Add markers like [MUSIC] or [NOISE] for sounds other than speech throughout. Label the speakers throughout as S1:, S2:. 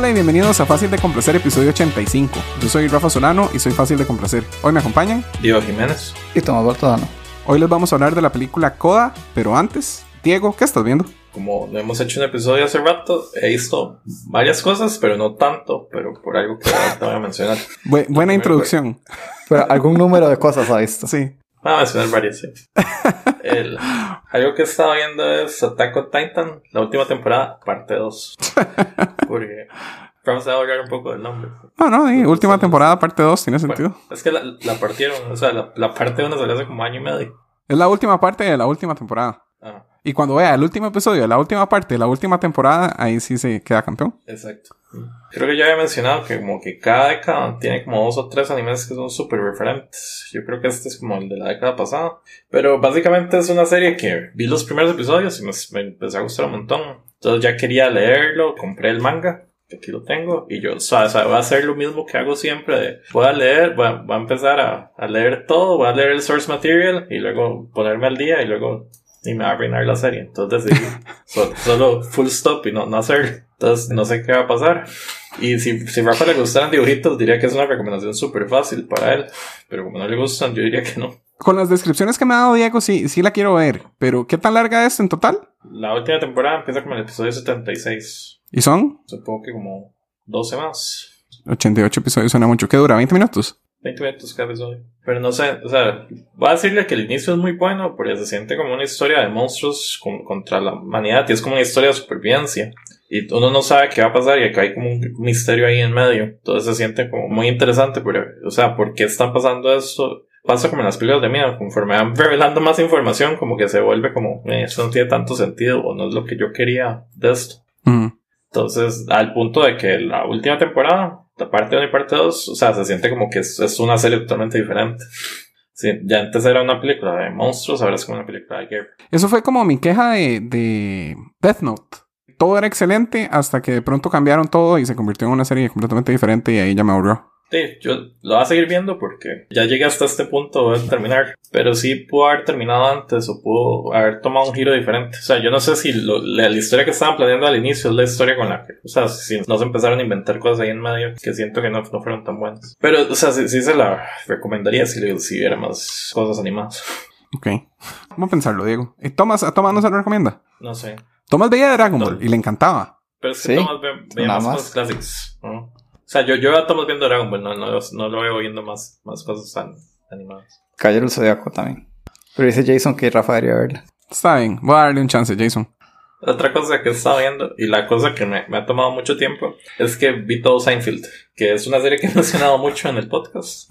S1: Hola y bienvenidos a Fácil de Complacer, episodio 85. Yo soy Rafa Solano y soy fácil de complacer. Hoy me acompañan
S2: Diego Jiménez.
S3: Y Tomás Baltodano.
S1: Hoy les vamos a hablar de la película Coda, pero antes, Diego, ¿qué estás viendo?
S2: Como no hemos hecho un episodio hace rato, he visto varias cosas, pero no tanto, pero por algo que te voy a mencionar.
S1: Bu- buena introducción.
S3: Pero algún número de cosas ha visto.
S1: Sí.
S2: Voy a mencionar varias, sí. [LAUGHS] El- algo que he estado viendo es Attack on Titan, la última temporada, parte 2. Porque vamos a hablar un poco del nombre.
S1: No, no, sí, última temporada, parte 2, tiene sentido.
S2: Bueno, es que la, la partieron, o sea, la, la parte 1 salió hace como año y medio.
S1: Es la última parte de la última temporada.
S2: Ah,
S1: Y cuando vea el último episodio la última parte la última temporada, ahí sí se queda campeón.
S2: exacto. Creo que ya había mencionado que como que cada década tiene como dos o tres animes que son súper referentes. Yo creo que este es como el de la década pasada. Pero básicamente es una serie que vi los primeros episodios y me, me empezó a gustar un montón. Entonces ya quería leerlo, compré el manga, aquí lo tengo, y yo, o sea, voy a hacer lo mismo que hago siempre. De, voy a leer, voy a, voy a empezar a, a leer todo, voy a leer el source material y luego ponerme al día y luego y me va a arruinar la serie. Entonces decidí [LAUGHS] so- solo full stop y no, no hacer. Entonces no sé qué va a pasar. Y si, si Rafa le gustaran dibujitos, diría que es una recomendación súper fácil para él. Pero como no le gustan, yo diría que no.
S1: Con las descripciones que me ha dado Diego, sí, sí la quiero ver. Pero, ¿qué tan larga es en total?
S2: La última temporada empieza como el episodio 76.
S1: ¿Y son?
S2: Supongo que como 12 más.
S1: 88 episodios, suena mucho. ¿Qué dura? ¿20 minutos?
S2: 20 minutos cada episodio. Pero no sé, o sea, voy a decirle que el inicio es muy bueno porque se siente como una historia de monstruos con- contra la humanidad y es como una historia de supervivencia. Y uno no sabe qué va a pasar y acá hay como un misterio ahí en medio. Entonces se siente como muy interesante, pero, o sea, ¿por qué están pasando esto? Pasa como en las películas de miedo, conforme van revelando más información, como que se vuelve como, "Eh, esto no tiene tanto sentido o no es lo que yo quería de esto.
S1: Mm.
S2: Entonces, al punto de que la última temporada, parte 1 y parte 2, o sea, se siente como que es, una serie totalmente diferente. Sí, ya antes era una película de monstruos, ahora es como una película de guerra.
S1: Eso fue como mi queja de, de Death Note. Todo era excelente hasta que de pronto cambiaron todo y se convirtió en una serie completamente diferente y ahí ya me aburrió.
S2: Sí, yo lo voy a seguir viendo porque ya llegué hasta este punto, a terminar. Pero sí pudo haber terminado antes o pudo haber tomado un giro diferente. O sea, yo no sé si lo- la, la historia que estaban planeando al inicio es la historia con la que, o sea, si no se empezaron a inventar cosas ahí en medio que siento que no, no fueron tan buenas. Pero, o sea, sí, sí se la recomendaría si, si hubiera más cosas animadas.
S1: Ok. Vamos a pensarlo, Diego. ¿Y Tomás, a Tomás no se lo recomienda?
S2: No sé.
S1: Tomás veía Dragon
S2: No.
S1: Ball y le encantaba.
S2: Pero es que
S3: Sí,
S2: Thomas ve, veía
S3: nada
S2: más
S3: más.
S2: cosas clásicas. ¿no? O sea, yo, yo Thomas viendo Dragon Ball, no, no, no lo veo viendo más, más cosas tan animadas.
S3: Caballero del Zodiaco también. Pero dice Jason que Rafa debería verla.
S1: Está bien, voy a darle un chance, Jason.
S2: Otra cosa que he estado viendo, y la cosa que me, me ha tomado mucho tiempo, es que vi todo Seinfeld, que es una serie que he mencionado mucho en el podcast.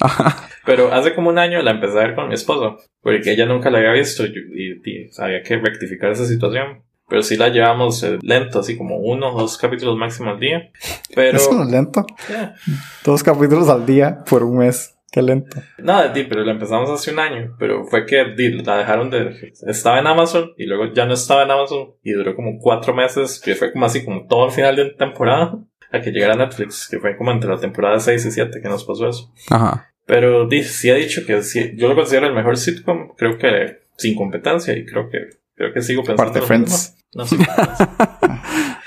S2: Pero hace como un año la empecé a ver con mi esposo, porque ella nunca la había visto y, y, y había que rectificar esa situación. Pero sí la llevamos eh, lento, así como uno o dos capítulos máximo al día. Pero... [LAUGHS]
S3: Es lento.
S2: yeah.
S3: Dos capítulos al día por un mes. Qué lento.
S2: Nada, di, pero la empezamos hace un año. Pero fue que di, la dejaron de. Estaba en Amazon y luego ya no estaba en Amazon. Y duró como cuatro meses, que fue como así, como todo el final de temporada. A que llegara Netflix, que fue como entre la temporada 6 y 7 que nos pasó eso.
S1: Ajá.
S2: Pero di, sí he dicho que sí, yo lo considero el mejor sitcom. Creo que sin competencia y creo que, creo que sigo pensando.
S3: Aparte
S2: lo
S3: Friends.
S2: No, competencia. [LAUGHS]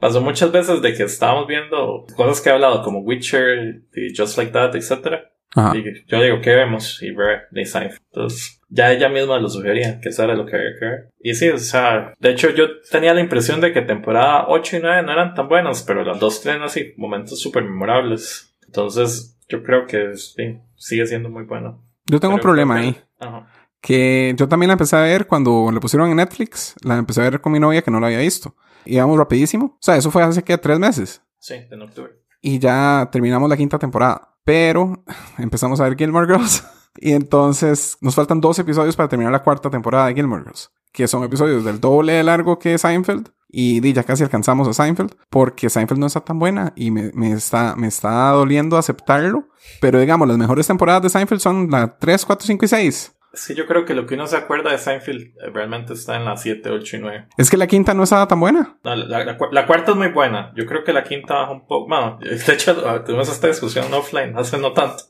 S2: Pasó muchas veces de que estábamos viendo cosas que he hablado como Witcher y Just Like That, etcétera
S1: Ajá.
S2: y yo digo, ¿qué vemos? Y ve de Seinfeld. Entonces, ya ella misma lo sugería, que eso era lo que había que ver. Y sí, o sea, de hecho yo tenía la impresión de que temporada 8 y 9 no eran tan buenas, pero las dos tienen así momentos súper memorables. Entonces, yo creo que sí, sigue siendo muy bueno.
S1: Yo tengo un
S2: Pero
S1: problema
S2: creo
S1: ahí.
S2: que- Ajá.
S1: Que yo también la empecé a ver cuando la pusieron en Netflix. La empecé a ver con mi novia que no la había visto. Íbamos rapidísimo. O sea, eso fue hace que tres meses.
S2: Sí, en octubre.
S1: Y ya terminamos la quinta temporada. Pero [LAUGHS] empezamos a ver Gilmore Girls. [LAUGHS] Y entonces nos faltan dos episodios para terminar la cuarta temporada de Gilmore Girls. Que son episodios del doble de largo que Seinfeld. Y ya casi alcanzamos a Seinfeld. Porque Seinfeld no está tan buena. Y me, me está, me está doliendo aceptarlo. Pero digamos, las mejores temporadas de Seinfeld son la 3, 4, 5 y 6.
S2: Sí, yo creo que lo que uno se acuerda de Seinfeld eh, realmente está en la 7, 8 y 9.
S1: Es que la quinta no estaba tan buena.
S2: No, la, la la cuarta es muy buena. Yo creo que la quinta baja un poco. Bueno, de [LAUGHS] hecho, tuvimos esta discusión offline hace no tanto.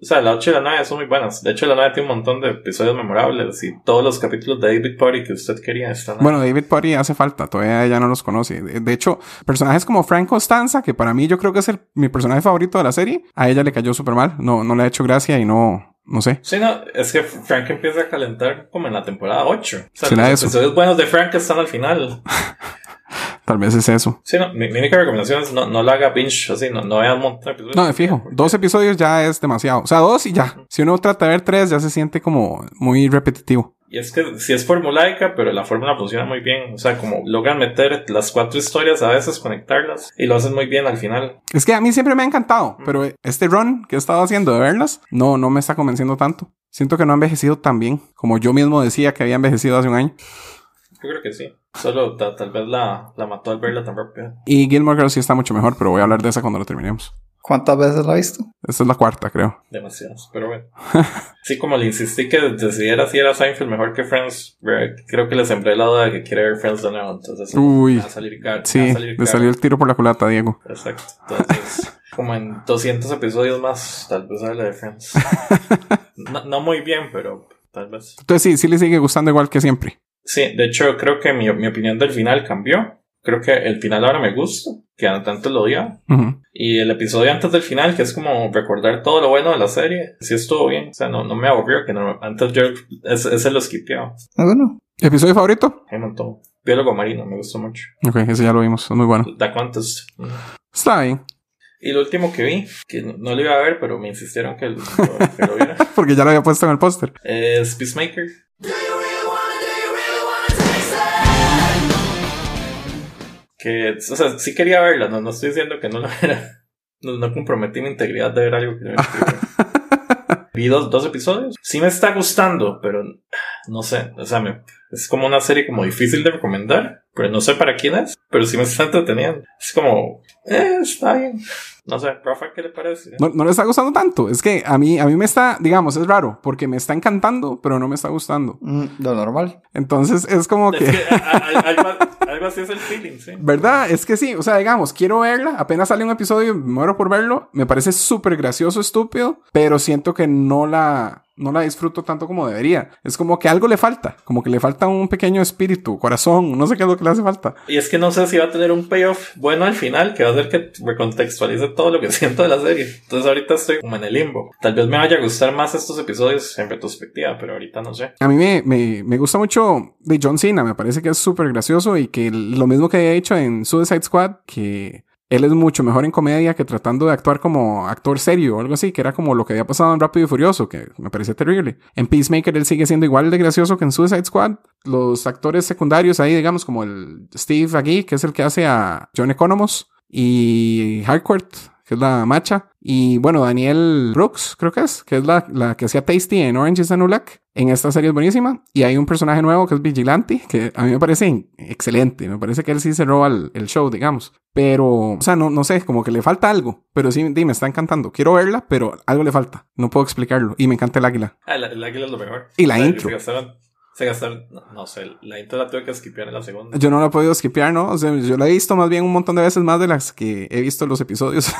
S2: O sea, la 8 y la 9 son muy buenas. De hecho, la 9 tiene un montón de episodios memorables y todos los capítulos de David Potty que usted quería están.
S1: Bueno, David Potty hace falta, todavía ella no los conoce. De, de hecho, personajes como Frank Costanza, que para mí yo creo que es el, mi personaje favorito de la serie, a ella le cayó súper mal. No, no le ha hecho gracia y no, no sé.
S2: Sí, no, es que Frank empieza a calentar como en la temporada 8. O sea,
S1: ¿Será
S2: los
S1: eso?
S2: episodios buenos de Frank están al final. [LAUGHS]
S1: Tal vez es eso.
S2: Sí, no, mi, mi única recomendación es no, no la haga binge así, no, no vea un montón de episodios.
S1: No, de fijo. Dos episodios ya es demasiado. O sea, dos y ya. Si uno trata de ver tres, ya se siente como muy repetitivo.
S2: Y es que si es formulaica, pero la fórmula funciona muy bien. O sea, como logran meter las cuatro historias a veces, conectarlas, y lo hacen muy bien al final.
S1: Es que a mí siempre me ha encantado, pero este run que he estado haciendo de verlas, no, no me está convenciendo tanto. Siento que no ha envejecido tan bien como yo mismo decía que había envejecido hace un año.
S2: Yo creo que sí. Solo ta- tal vez la, la mató al verla tan rápido.
S1: Y Gilmore Girls sí está mucho mejor, pero voy a hablar de esa cuando lo terminemos.
S3: ¿Cuántas veces la ha visto?
S1: Esta es la cuarta, creo.
S2: Demasiadas, pero bueno. [LAUGHS] Sí, como le insistí que decidiera si era Seinfeld mejor que Friends, re- creo que le sembré la duda de que quiere ver Friends de nuevo. Entonces,
S1: Uy.
S2: va a salir caro.
S1: Sí,
S2: salir
S1: le salió el tiro por la culata, Diego.
S2: Exacto. Entonces, [LAUGHS] como en 200 episodios más, tal vez hable de Friends. [LAUGHS] No, no muy bien, pero tal vez.
S1: Entonces sí, sí le sigue gustando igual que siempre.
S2: Sí, de hecho, creo que mi, mi opinión del final cambió. Creo que el final ahora me gusta, que antes lo odiaba.
S1: Ujú.
S2: Y el episodio antes del final, que es como recordar todo lo bueno de la serie, sí estuvo bien. O sea, no, no me aburrió, que no, antes yo ese, ese lo skipeaba.
S3: ¿Alguno?
S1: ¿Episodio favorito?
S2: Me montó. Biólogo marino, me gustó mucho.
S1: Ok, ese ya lo vimos, es muy bueno.
S2: Da Contest.
S1: Está bien,
S2: Y lo último que vi, que no, no lo iba a ver, pero me insistieron que lo, que lo viera, [LAUGHS]
S1: porque ya lo había puesto en el póster.
S2: es Peacemaker. Que, o sea, sí quería verla, no, no estoy diciendo que no la viera. [LAUGHS] No, no comprometí mi integridad de ver algo que no era [LAUGHS] Vi dos, dos episodios. Sí me está gustando, pero no sé. O sea, me- es como una serie como difícil de recomendar. Pero no sé para quién es. Pero sí me está entreteniendo. Es como, eh, está bien. No sé, Rafa, ¿qué le parece?
S1: No, no le está gustando tanto. Es que a mí, a mí me está, digamos, es raro, porque me está encantando, pero no me está gustando.
S3: Mm, lo normal.
S1: Entonces es como
S2: Es
S1: que...
S2: que a- a- algo, algo el feeling, sí.
S1: ¿Verdad? Es que sí, o sea, digamos, quiero verla, apenas sale un episodio, me muero por verlo, me parece súper gracioso, estúpido, pero siento que no la, no la disfruto tanto como debería. Es como que algo le falta, como que le falta un pequeño espíritu, corazón, no sé qué es lo que le hace falta.
S2: Y es que no sé si va a tener un payoff bueno al final, que va a hacer que recontextualice todo lo que [LAUGHS] siento de la serie. Entonces ahorita estoy como en el limbo. Tal vez me vaya a gustar más estos episodios en retrospectiva, pero ahorita no sé.
S1: A mí me, me, me gusta mucho de John Cena, me parece que es súper gracioso y que lo mismo que había hecho en Suicide Squad, que él es mucho mejor en comedia que tratando de actuar como actor serio o algo así, que era como lo que había pasado en Rápido y Furioso, que me parecía terrible. En Peacemaker él sigue siendo igual de gracioso que en Suicide Squad. Los actores secundarios ahí, digamos, como el Steve aquí, que es el que hace a John Economos, y Harcourt, que es la macha, y bueno, Daniel Brooks, creo que es, que es la, la que hacía Tasty en Orange is the New Black. En esta serie es buenísima. Y hay un personaje nuevo que es Vigilante, que a mí me parece excelente. Me parece que él sí se roba el, el show, digamos. Pero, o sea, no, no sé, como que le falta algo. Pero sí, me está encantando. Quiero verla, pero algo le falta. No puedo explicarlo. Y me encanta el águila.
S2: Ah, el, el águila es lo mejor.
S1: Y la
S2: sea,
S1: intro.
S2: Se gastaron, no, no sé, la intro la tuve que skipear en la segunda.
S1: Yo no la he podido skipear, ¿no? O sea, yo la he visto más bien un montón de veces más de las que he visto los episodios.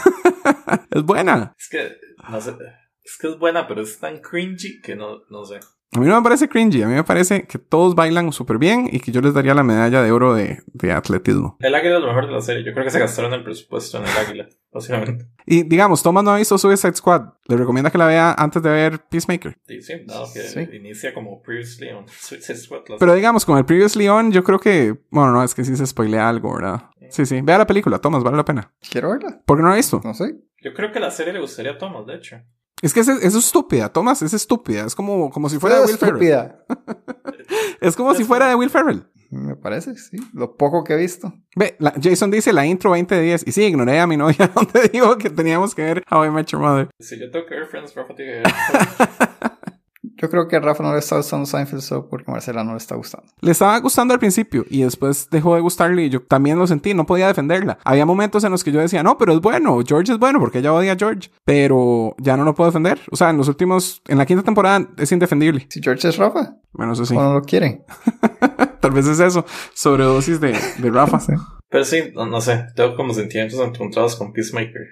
S1: [LAUGHS] es buena.
S2: Es que, no sé, es que es buena, pero es tan cringy que no, no sé.
S1: A mí no me parece cringy. A mí me parece que todos bailan súper bien y que yo les daría la medalla de oro de, de atletismo.
S2: El águila es lo mejor de la serie. Yo creo que se gastaron el presupuesto en el águila, básicamente.
S1: Y digamos, Thomas no ha visto Suicide Squad. Le recomienda que la vea antes de ver Peacemaker.
S2: Y sí, dado que
S3: Sí.
S2: inicia como Previously on Suicide Squad.
S1: Pero digamos, con el Previous Leon, yo creo que. Bueno, no, es que sí se spoilea algo, ¿verdad? Sí, sí. Vea la película, Thomas, vale la pena.
S3: Quiero verla.
S1: ¿Por qué no la ha visto?
S3: No sé.
S2: Yo creo que la serie le gustaría a Thomas, de hecho.
S1: Es que es, es estúpida, Thomas, es estúpida. Es como, como si fuera de Will Ferrell.
S3: estúpida. [LAUGHS]
S1: Es como si fuera de Will Ferrell.
S3: Me parece, sí. Lo poco que he visto.
S1: Ve, la- Jason dice la intro 2010. Y sí, ignoré a mi novia [LAUGHS] donde digo que teníamos que ver How I Met Your Mother.
S2: Si yo tengo que ver Friends, Rafa tiene que ver. [LAUGHS]
S3: Yo creo que a Rafa no le está gustando Seinfeld so porque Marcela no le está gustando.
S1: Le estaba gustando al principio y después dejó de gustarle y yo también lo sentí, no podía defenderla. Había momentos en los que yo decía, no, pero es bueno, George es bueno porque ella odia a George, pero ya no lo puedo defender. O sea, en los últimos, en la quinta temporada es indefendible.
S3: Si George es Rafa,
S1: Bueno, eso sí,
S3: o no lo quieren. [LAUGHS]
S1: tal vez es eso, sobredosis de, de Rafa. [LAUGHS]
S3: Sí.
S2: Pero sí, no, no sé. Tengo como sentimientos encontrados con Peacemaker.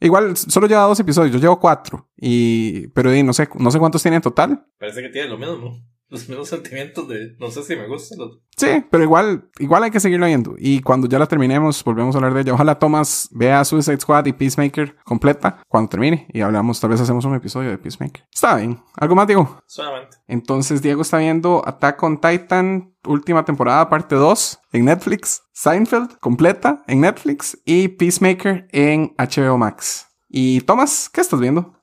S1: Igual solo lleva dos episodios, yo llevo cuatro. Y, pero di, no sé, no sé cuántos tiene en total.
S2: Parece que tiene lo mismo. Los mismos sentimientos de no sé si me gusta. Los...
S1: Sí, pero igual, igual hay que seguirlo viendo. Y cuando ya la terminemos, volvemos a hablar de ella. Ojalá Thomas vea Suicide Squad y Peacemaker completa cuando termine. Y hablamos, tal vez hacemos un episodio de Peacemaker. Está bien. ¿Algo más, Diego?
S2: Solamente.
S1: Entonces, Diego está viendo Attack on Titan, última temporada, parte 2, en Netflix. Seinfeld, completa, en Netflix. Y Peacemaker en HBO Max. Y Thomas, ¿qué estás viendo?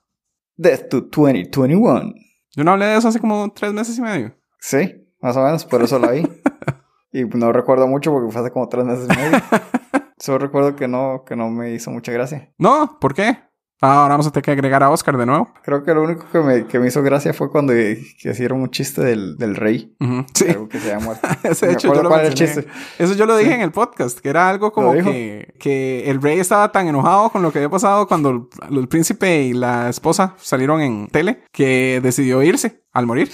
S3: Death to 2021.
S1: Yo no hablé de eso hace como tres meses y medio.
S3: Sí, más o menos, por eso la vi. [LAUGHS] y no recuerdo mucho porque fue hace como tres meses y medio. [LAUGHS] Solo recuerdo que no, que no me hizo mucha gracia.
S1: No, ¿por qué? Ah, ahora vamos a tener que agregar a Oscar de nuevo.
S3: Creo que lo único que me, que me hizo gracia fue cuando que hicieron un chiste del, del rey.
S1: Sí.
S3: Algo que se. [LAUGHS]
S1: Ese, de hecho, yo lo
S3: el chiste.
S1: Eso yo lo dije
S3: Sí.
S1: en el podcast, que era algo como que, que el rey estaba tan enojado con lo que había pasado cuando el, el príncipe y la esposa salieron en tele que decidió irse al morir.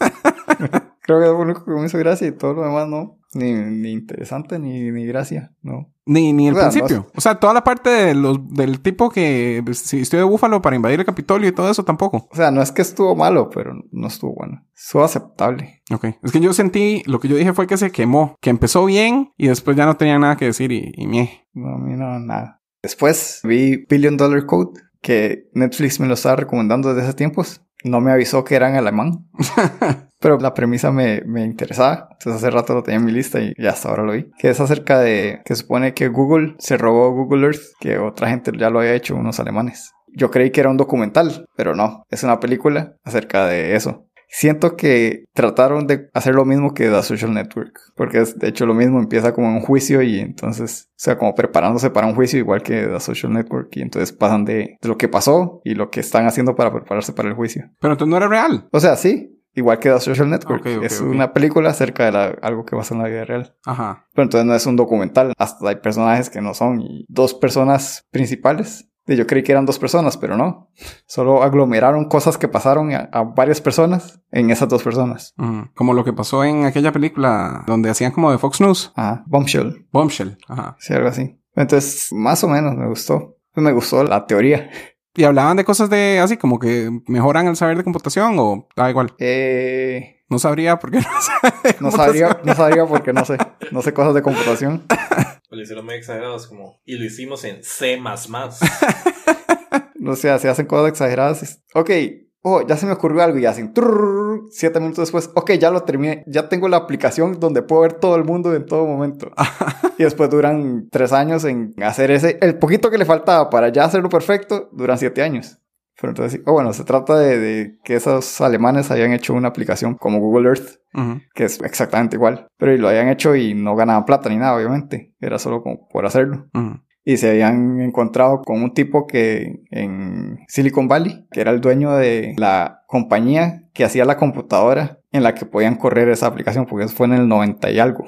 S1: [LAUGHS]
S3: Creo que es lo único que me hizo gracia y todo lo demás no. Ni, ni interesante ni, ni gracia, no.
S1: Ni, ni el
S3: O sea, no
S1: principio. O sea, toda la parte de los, del tipo que pues, se vistió de búfalo para invadir el Capitolio y todo eso tampoco.
S3: O sea, no es que estuvo malo, pero no estuvo bueno. Estuvo aceptable.
S1: Ok. Es que yo sentí, lo que yo dije fue que se quemó, que empezó bien y después ya no tenía nada que decir y, y mie.
S3: No, a mí no, nada. Después vi Billion Dollar Code, que Netflix me lo estaba recomendando desde hace tiempos. No me avisó que era en alemán. [LAUGHS] Pero la premisa me, me interesaba. Entonces hace rato lo tenía en mi lista y ya hasta ahora lo vi. Que es acerca de que supone que Google se robó Google Earth, que otra gente ya lo había hecho, unos alemanes. Yo creí que era un documental, pero no. Es una película acerca de eso. Siento que trataron de hacer lo mismo que The Social Network, porque es de hecho lo mismo, empieza como un juicio y entonces, o sea, como preparándose para un juicio igual que The Social Network y entonces pasan de, de lo que pasó y lo que están haciendo para prepararse para el juicio.
S1: Pero entonces no era real.
S3: O sea, sí, igual que The Social Network, es una película acerca de la- algo que pasa en la vida real.
S1: Ajá.
S3: Pero entonces no es un documental, hasta hay personajes que no son y dos personas principales. Yo creí que eran dos personas, pero no. Solo aglomeraron cosas que pasaron a, a varias personas en esas dos personas.
S1: Ujú. Como lo que pasó en aquella película donde hacían como de Fox News.
S3: Ajá, Bombshell,
S1: Bombshell. Ajá.
S3: sí, algo así. Entonces, más o menos me gustó. Me gustó la teoría. [LAUGHS]
S1: Y hablaban de cosas de así como que mejoran el saber de computación o da igual.
S3: Eh,
S1: No sabría por qué [LAUGHS] no sabe
S3: no sabría, no sabría porque no sé. No sé cosas de computación. [LAUGHS]
S2: Lo hicieron muy exagerados, como. Y lo hicimos en C. [LAUGHS]
S3: No sé, se hacen cosas exageradas. Ok, oh, ya se me ocurrió algo y hacen trrrr, siete minutos después. Ok, ya lo terminé. Ya tengo la aplicación donde puedo ver todo el mundo en todo momento. [LAUGHS] y después duran tres años en hacer ese. El poquito que le faltaba para ya hacerlo perfecto, duran siete años. Pero entonces, oh, bueno, se trata de, de que esos alemanes habían hecho una aplicación como Google Earth, que es exactamente igual. Pero lo habían hecho y no ganaban plata ni nada, obviamente. Era solo como por hacerlo y se habían encontrado con un tipo que en Silicon Valley, que era el dueño de la compañía que hacía la computadora en la que podían correr esa aplicación, porque eso fue en el 90 y algo.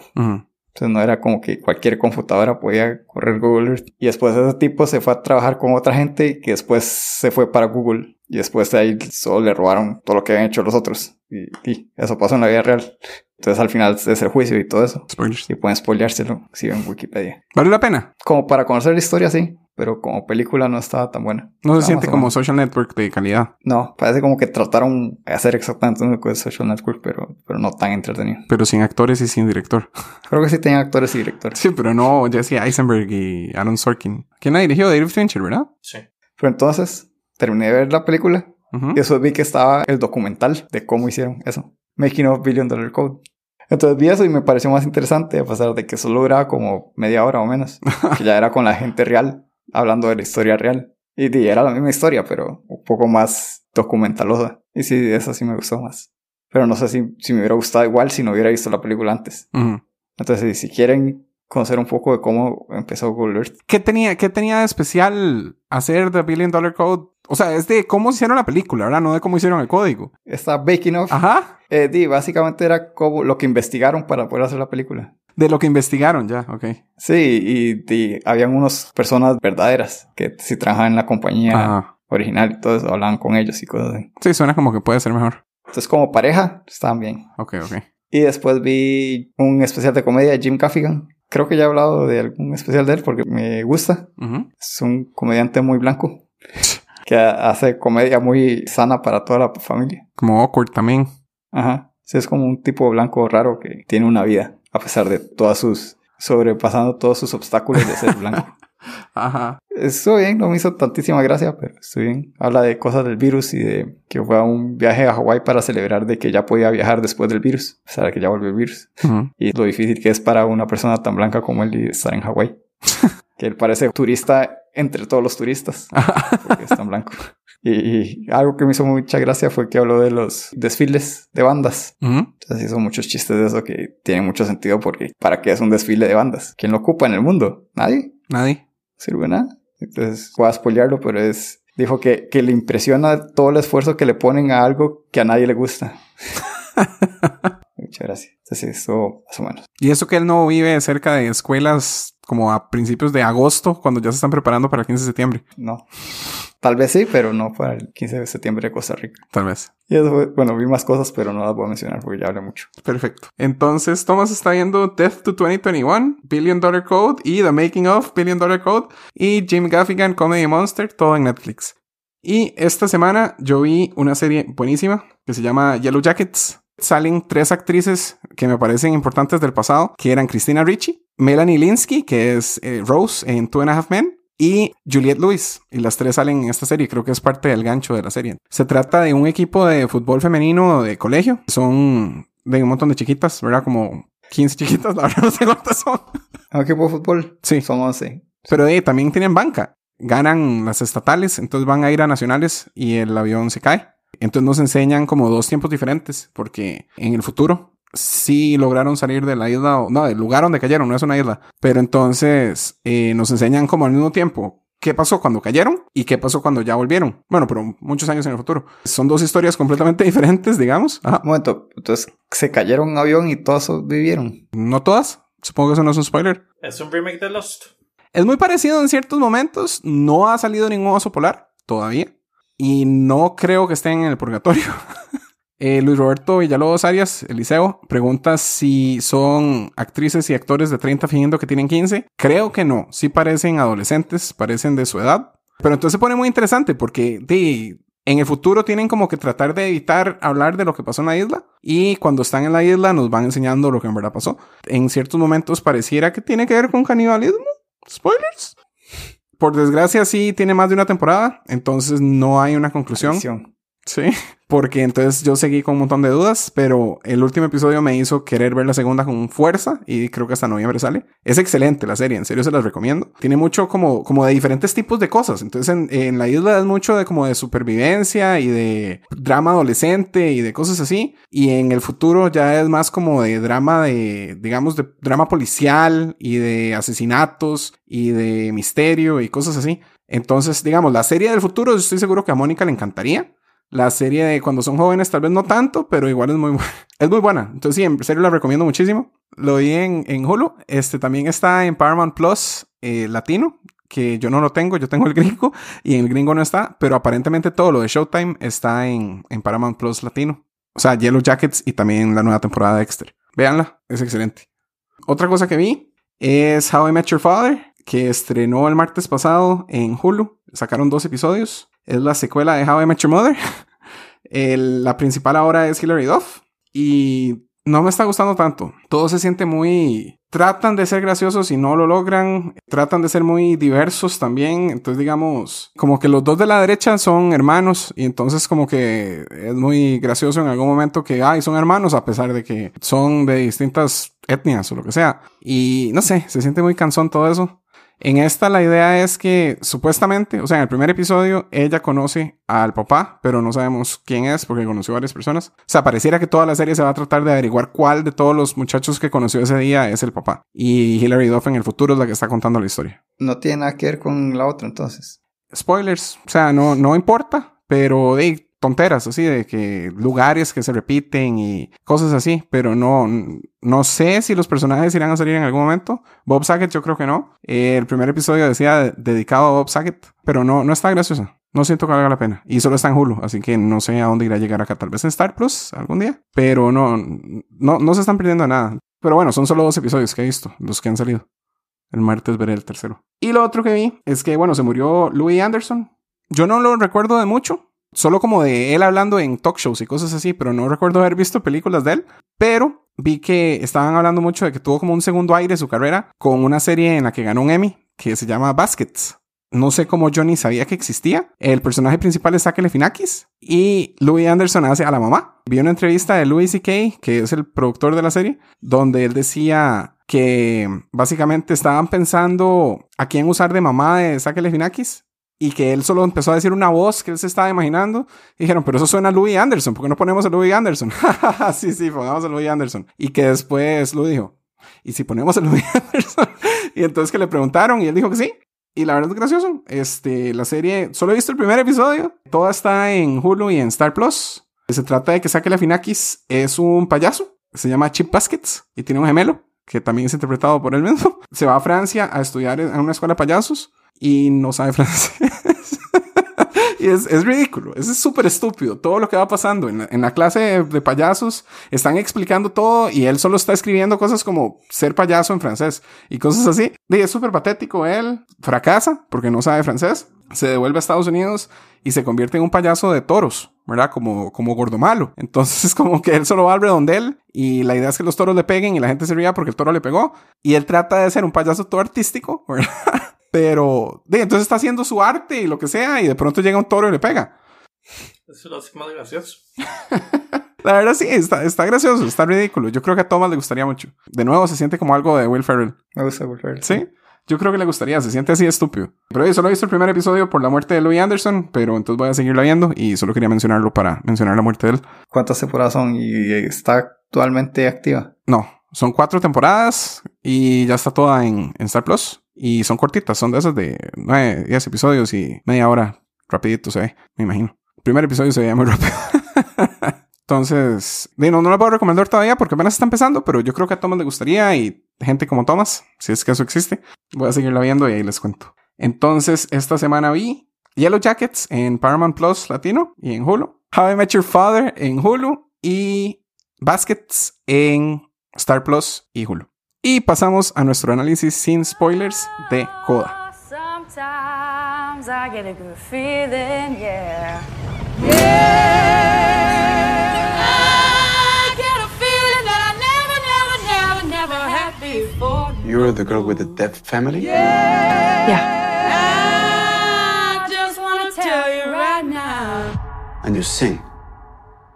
S3: Entonces no era como que cualquier computadora podía correr Google Earth. Y después ese tipo se fue a trabajar con otra gente que después se fue para Google. Y después de ahí solo le robaron todo lo que habían hecho los otros. Y, y eso pasó en la vida real. Entonces al final es el juicio y todo eso.
S1: Spoilers.
S3: Y pueden spoileárselo si ven Wikipedia.
S1: ¿Vale la pena?
S3: Como para conocer la historia, sí. Pero como película no estaba tan buena.
S1: No se siente como social network de calidad,
S3: No, parece como que trataron de hacer exactamente lo que Social Network, pero, pero no tan entretenido.
S1: pero sin actores y sin director. [LAUGHS]
S3: Creo que sí tenían actores y directores.
S1: Sí, pero no Jesse Eisenberg y Aaron Sorkin. ¿Quién la dirigió? David Fincher, ¿verdad?
S2: Sí.
S3: Pero entonces terminé de ver la película
S1: Ujú.
S3: y después vi que estaba el documental de cómo hicieron eso. Making of Billion Dollar Code. Entonces vi eso y me pareció más interesante, a pesar de que solo duraba como media hora o menos. que ya era con la gente real, hablando de la historia real. Y, di, era la misma historia, pero un poco más documentalosa. Y sí, esa sí me gustó más. Pero no sé si, si me hubiera gustado igual si no hubiera visto la película antes.
S1: Ujú.
S3: Entonces, si quieren conocer un poco de cómo empezó Google Earth,
S1: ¿Qué tenía, ¿Qué tenía de especial hacer The Billion Dollar Code? O sea, es de cómo hicieron la película, ¿verdad? No de cómo hicieron el código.
S3: está Baking Off.
S1: Ajá.
S3: Eh, di, básicamente era como lo que investigaron para poder hacer la película.
S1: De lo que investigaron ya, ok.
S3: Sí, y, di, habían unas personas verdaderas que si trabajaban en la compañía
S1: Ajá.
S3: original y todo eso, hablaban con ellos y cosas así.
S1: Sí, suena como que puede ser mejor.
S3: Entonces, como pareja, estaban bien.
S1: Ok, ok.
S3: Y después vi un especial de comedia de Jim Gaffigan, creo que ya he hablado de algún especial de él porque me gusta.
S1: Ujú.
S3: Es un comediante muy blanco [LAUGHS] que hace comedia muy sana para toda la familia.
S1: Como awkward también.
S3: Ajá. Sí, es como un tipo blanco raro que tiene una vida a pesar de todas sus sobrepasando todos sus obstáculos de ser [LAUGHS] blanco.
S1: Ajá.
S3: Estuvo bien, no me hizo tantísima gracia, pero estuvo bien. Habla de cosas del virus y de que fue a un viaje a Hawái para celebrar de que ya podía viajar después del virus, o sea, que ya volvió el virus. Y lo difícil que es para una persona tan blanca como él estar en Hawái. [LAUGHS] que él parece turista entre todos los turistas, [LAUGHS] porque es tan blanco. Y, y algo que me hizo mucha gracia fue que habló de los desfiles de bandas.
S1: Ujú.
S3: Entonces hizo muchos chistes de eso que tienen mucho sentido porque ¿para qué es un desfile de bandas? ¿Quién lo ocupa en el mundo? Nadie.
S1: Nadie.
S3: sirve nada. Entonces, voy a spoilearlo, pero es. Dijo que, que le impresiona todo el esfuerzo que le ponen a algo que a nadie le gusta. [LAUGHS] Muchas gracias. Entonces, eso más o menos.
S1: Y eso que él no vive cerca de escuelas como a principios de agosto, cuando ya se están preparando para el 15 de septiembre.
S3: No. Tal vez sí, pero no para el 15 de septiembre de Costa Rica.
S1: Tal vez.
S3: Y eso fue, bueno, vi más cosas, pero no las voy a mencionar porque ya hablé mucho.
S1: Perfecto. Entonces, Thomas está viendo Death to 2021, Billion Dollar Code y The Making of Billion Dollar Code y Jim Gaffigan Comedy Monster, todo en Netflix. Y esta semana yo vi una serie buenísima que se llama Yellow Jackets. Salen tres actrices que me parecen importantes del pasado, que eran Christina Ricci, Melanie Linsky, que es eh, Rose en Two and a Half Men, y Juliette Lewis. Y las tres salen en esta serie. Creo que es parte del gancho de la serie. Se trata de un equipo de fútbol femenino de colegio. Son de un montón de chiquitas, ¿verdad? Como 15 chiquitas, [LAUGHS] la verdad no sé cuántas son.
S3: ¿Un equipo de fútbol?
S1: Sí.
S3: Son 11.
S1: Pero eh, también tienen banca. Ganan las estatales, entonces van a ir a nacionales y el avión se cae. Entonces nos enseñan como dos tiempos diferentes, porque en el futuro sí lograron salir de la isla, o no, del lugar donde cayeron, no es una isla. Pero entonces eh, nos enseñan como al mismo tiempo qué pasó cuando cayeron y qué pasó cuando ya volvieron. Bueno, pero muchos años en el futuro. Son dos historias completamente [LAUGHS] diferentes, digamos. Ajá.
S3: Un momento, entonces se cayeron un avión y todos vivieron.
S1: No todas. Supongo que eso no es un spoiler.
S2: Es un remake de Lost.
S1: Es muy parecido en ciertos momentos. No ha salido ningún oso polar todavía. Y no creo que estén en el purgatorio. [LAUGHS] Eh, Luis Roberto Villalobos Arias, Eliseo, pregunta si son actrices y actores de 30 fingiendo que tienen 15. Creo que no. Sí parecen adolescentes, parecen de su edad. Pero entonces se pone muy interesante porque de, en el futuro tienen como que tratar de evitar hablar de lo que pasó en la isla. Y cuando están en la isla nos van enseñando lo que en verdad pasó. En ciertos momentos pareciera que tiene que ver con canibalismo. Spoilers. Por desgracia sí tiene más de una temporada. Entonces no hay una conclusión. Sí, [LAUGHS] porque entonces yo seguí con un montón de dudas, pero el último episodio me hizo querer ver la segunda con fuerza y creo que hasta noviembre sale. Es excelente la serie, en serio se las recomiendo. Tiene mucho como, como de diferentes tipos de cosas. Entonces en, en la isla es mucho de como de supervivencia y de drama adolescente y de cosas así. Y en el futuro ya es más como de drama de, digamos, de drama policial y de asesinatos y de misterio y cosas así. Entonces, digamos, la serie del futuro, yo estoy seguro que a Mónica le encantaría. La serie de cuando son jóvenes, tal vez no tanto, pero igual es muy, [LAUGHS] es muy buena. Entonces, sí, en serio la recomiendo muchísimo. Lo vi en, en Hulu. Este también está en Paramount Plus eh, Latino, que yo no lo tengo, yo tengo el gringo y en el gringo no está, pero aparentemente todo lo de Showtime está en, en Paramount Plus Latino. O sea, Yellow Jackets y también la nueva temporada de Dexter. Véanla, es excelente. Otra cosa que vi es How I Met Your Father, que estrenó el martes pasado en Hulu. Sacaron dos episodios. Es la secuela de How I Met Your Mother. [LAUGHS] El- la principal ahora es Hilary Duff. Y no me está gustando tanto. Todo se siente muy... Tratan de ser graciosos y no lo logran. Tratan de ser muy diversos también. Entonces, digamos, como que los dos de la derecha son hermanos. Y entonces como que es muy gracioso en algún momento que, ay, son hermanos a pesar de que son de distintas etnias o lo que sea. Y no sé, se siente muy cansón todo eso. En esta la idea es que supuestamente, o sea, en el primer episodio ella conoce al papá, pero no sabemos quién es porque conoció a varias personas. O sea, pareciera que toda la serie se va a tratar de averiguar cuál de todos los muchachos que conoció ese día es el papá. Y Hilary Duff en el futuro es la que está contando la historia.
S3: No tiene nada que ver con la otra entonces.
S1: Spoilers, o sea, no, no importa, pero de tonteras así de que lugares que se repiten y cosas así, pero no, no sé si los personajes irán a salir en algún momento. Bob Saget yo creo que no. Eh, el primer episodio decía de- dedicado a Bob Saget, pero no, no está graciosa. No siento que valga la pena. Y solo está en Hulu, así que no sé a dónde irá a llegar acá. Tal vez en Star Plus algún día. Pero no, no, no se están perdiendo nada. Pero bueno, son solo dos episodios que he visto, los que han salido. El martes veré el tercero. Y lo otro que vi es que, bueno, se murió Louis Anderson. Yo no lo recuerdo de mucho, solo como de él hablando en talk shows y cosas así, pero no recuerdo haber visto películas de él. Pero vi que estaban hablando mucho de que tuvo como un segundo aire su carrera con una serie en la que ganó un Emmy que se llama Baskets. No sé cómo Johnny sabía que existía. El personaje principal es Zach Finakis y Louis Anderson hace a la mamá. Vi una entrevista de Louis C.K., que es el productor de la serie, donde él decía que básicamente estaban pensando a quién usar de mamá de Zach Finakis y que él solo empezó a decir una voz que él se estaba imaginando. dijeron, pero eso suena a Louis Anderson, ¿por qué no ponemos a Louis Anderson? [LAUGHS] sí, sí, pongamos a Louis Anderson. Y que después lo dijo, ¿y si ponemos a Louis [LAUGHS] Anderson? y entonces que le preguntaron y él dijo que sí. Y la verdad es gracioso. Este, la serie, solo he visto el primer episodio. Toda está en Hulu y en Star Plus. Se trata de que Saque la Finakis es un payaso. Se llama Chip Baskets y tiene un gemelo que también es interpretado por él mismo. [LAUGHS] Se va a Francia a estudiar en una escuela de payasos y no sabe [LAUGHS] francés. Y es, es ridículo, es súper estúpido todo lo que va pasando. En la, en la clase de, payasos están explicando todo y él solo está escribiendo cosas como ser payaso en francés y cosas así. Y es súper patético. Él fracasa porque no sabe francés, se devuelve a Estados Unidos y se convierte en un payaso de toros, ¿verdad? Como, como gordo malo. Entonces [LAUGHS] es como que él solo va al redondel y la idea es que los toros le peguen y la gente se ría porque el toro le pegó. Y él trata de ser un payaso todo artístico, [LAUGHS] ¿verdad? Pero, de, entonces está haciendo su arte y lo que sea, y de pronto llega un toro y le pega.
S2: Eso lo hace más gracioso. [LAUGHS]
S1: La verdad sí, está, está gracioso, está ridículo. Yo creo que a Thomas le gustaría mucho. De nuevo, se siente como algo de Will Ferrell.
S3: Me gusta Will Ferrell.
S1: Sí, yo creo que le gustaría, se siente así estúpido. Pero yo solo he visto el primer episodio por la muerte de Louis Anderson, pero entonces voy a seguirla viendo y solo quería mencionarlo para mencionar la muerte de él.
S3: ¿Cuántas temporadas son y está actualmente activa?
S1: No, son cuatro temporadas y ya está toda en, en Star Plus. Y son cortitas, son de esas de 9, 10 episodios y media hora. Rapidito se ve, me imagino. El primer episodio se veía muy [LAUGHS] rápido. Entonces, no, no lo puedo recomendar todavía porque apenas está empezando, pero yo creo que a Thomas le gustaría y gente como Thomas, si es que eso existe, voy a seguirla viendo y ahí les cuento. Entonces, esta semana vi Yellow Jackets en Paramount Plus Latino y en Hulu, How I Met Your Father en Hulu y Baskets en Star Plus y Hulu. Y pasamos a nuestro análisis sin spoilers de Coda.
S4: Sometimes I get a good feeling, yeah. Yeah.
S5: You're the girl with the deaf family?
S4: Yeah. I just wanna tell you right now.
S5: And you sing.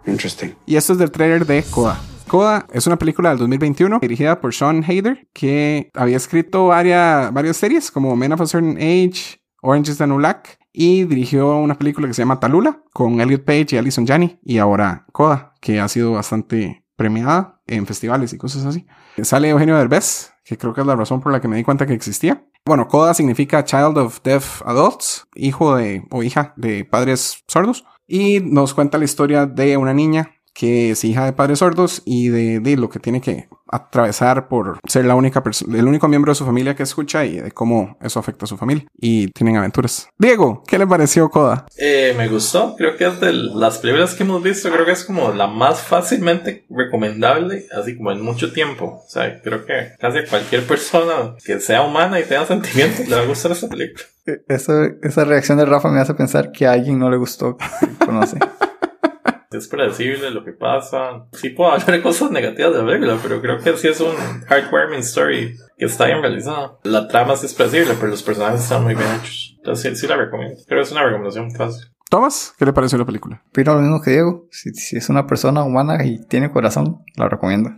S5: Interesting.
S1: Y esto es del trailer de Coda. Coda es una película del 2021 dirigida por Sean Hayder, que había escrito varias, varias series como Men of a Certain Age, Orange is the New Black, y dirigió una película que se llama Talula con Elliot Page y Alison Janney, y ahora Coda, que ha sido bastante premiada en festivales y cosas así. Sale Eugenio Derbez, que creo que es la razón por la que me di cuenta que existía. Bueno, Coda significa Child of Deaf Adults, hijo de o hija de padres sordos, y nos cuenta la historia de una niña que es hija de padres sordos y de, de, lo que tiene que atravesar por ser la única persona, el único miembro de su familia que escucha y de cómo eso afecta a su familia. Y tienen aventuras. Diego, ¿qué le pareció Coda?
S2: Eh, me gustó, creo que es de las películas que hemos visto, creo que es como la más fácilmente recomendable, así como en mucho tiempo. O sea, creo que casi cualquier persona que sea humana y tenga [LAUGHS] sentimientos le va a gustar esta película.
S3: Eso, esa reacción de Rafa me hace pensar que a alguien no le gustó conoce. [LAUGHS]
S2: es predecible lo que pasa. Sí puedo hablar de cosas negativas de la película, pero creo que sí es un heartwarming story que está bien realizada. La trama sí es predecible, pero los personajes están muy bien hechos. Entonces sí, sí la recomiendo. Creo que es una recomendación fácil.
S1: Tomás, ¿qué le pareció la película?
S3: Pero lo mismo que Diego. Si, si es una persona humana y tiene corazón, la recomiendo.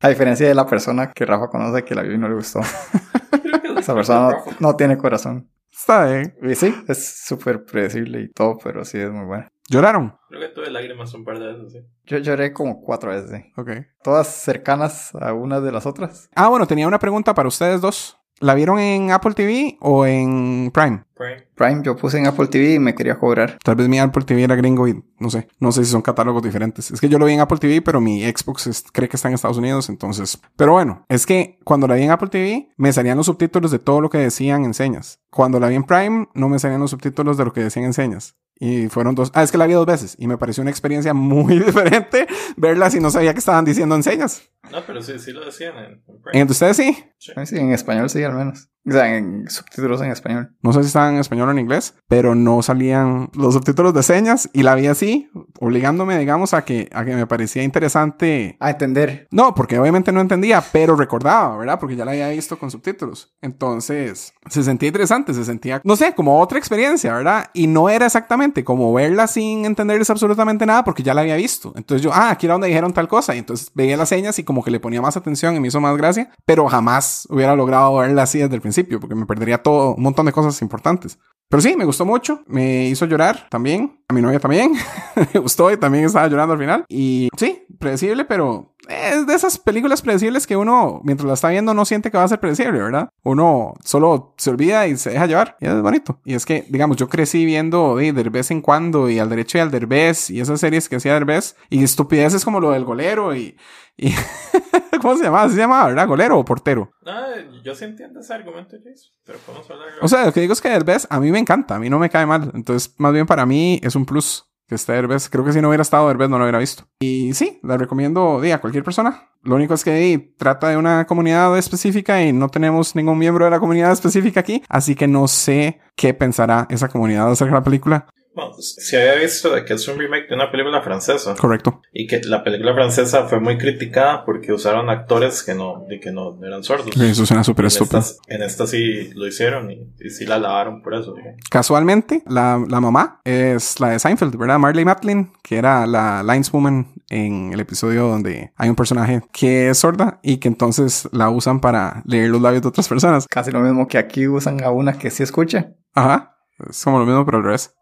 S3: A diferencia de la persona que Rafa conoce que la vio y no le gustó. [LAUGHS] Esa persona no, no tiene corazón.
S1: Está bien.
S3: Y sí, es súper predecible y todo, pero sí es muy buena.
S1: ¿Lloraron?
S2: Creo que tuve lágrimas un par de veces, sí.
S3: Yo lloré como cuatro veces, sí.
S1: Ok.
S3: Todas cercanas a una de las otras.
S1: Ah, bueno, tenía una pregunta para ustedes dos. ¿La vieron en Apple TV o en Prime?
S2: Prime.
S3: Prime, yo puse en Apple TV y me quería cobrar.
S1: Tal vez mi Apple TV era gringo y no sé. No sé si son catálogos diferentes. Es que yo lo vi en Apple TV, pero mi Xbox es- cree que está en Estados Unidos, entonces. Pero bueno, es que cuando la vi en Apple TV, me salían los subtítulos de todo lo que decían en señas. Cuando la vi en Prime, no me salían los subtítulos de lo que decían en señas. Y fueron dos. Ah, es que la vi dos veces. Y me pareció una experiencia muy [LAUGHS] diferente verla si no sabía que estaban diciendo en señas.
S2: No, pero sí, sí lo decían en, en Prime.
S1: ¿En de ustedes sí?
S3: Ah, Sí, en español sí, al menos. O sea, en subtítulos en español.
S1: No sé si estaban en español o en inglés, pero no salían los subtítulos de señas y la vi así, obligándome, digamos, a que, a que me parecía interesante.
S3: A entender.
S1: No, porque obviamente no entendía, pero recordaba, ¿verdad? Porque ya la había visto con subtítulos. Entonces, se sentía interesante, se sentía, no sé, como otra experiencia, ¿verdad? Y no era exactamente como verla sin entenderles absolutamente nada, porque ya la había visto. Entonces yo, ah, aquí era donde dijeron tal cosa. Y entonces veía las señas y como que le ponía más atención y me hizo más gracia, pero jamás hubiera logrado verla así desde el principio, porque me perdería todo, un montón de cosas importantes. Pero sí, me gustó mucho. Me hizo llorar también. A mi novia también. [LAUGHS] me gustó y también estaba llorando al final. Y sí, predecible, pero es de esas películas predecibles que uno, mientras la está viendo, no siente que va a ser predecible, ¿verdad? Uno solo se olvida y se deja llevar. Y es bonito. Y es que, digamos, yo crecí viendo de, de vez en cuando y al derecho y al derbez y esas series que hacía derbez y estupideces como lo del golero y... y [LAUGHS] ¿Cómo se llamaba? Se llamaba, ¿verdad? ¿Golero o portero?
S2: Ah, yo sí entiendo ese argumento, Jason. Pero podemos hablar.
S1: O sea, lo que digo es que Derbez a mí me encanta, a mí no me cae mal. Entonces, más bien para mí es un plus que esté Derbez. Creo que si no hubiera estado Derbez no lo hubiera visto. Y sí, la recomiendo a cualquier persona. Lo único es que trata de una comunidad específica y no tenemos ningún miembro de la comunidad específica aquí. Así que no sé qué pensará esa comunidad acerca de la película.
S2: Bueno, se había visto de que es un remake de una película francesa.
S1: Correcto.
S2: Y que la película francesa fue muy criticada porque usaron actores que no, de que no eran sordos.
S1: Eso suena súper
S2: en,
S1: estúpido.
S2: esta, en esta sí lo hicieron y, y sí la lavaron por eso.
S1: Casualmente, la, la mamá es la de Seinfeld, ¿verdad? Marley Matlin, que era la lineswoman en el episodio donde hay un personaje que es sorda y que entonces la usan para leer los labios de otras personas.
S3: Casi lo mismo que aquí usan a una que sí escucha.
S1: Ajá. Es como lo mismo, pero al revés.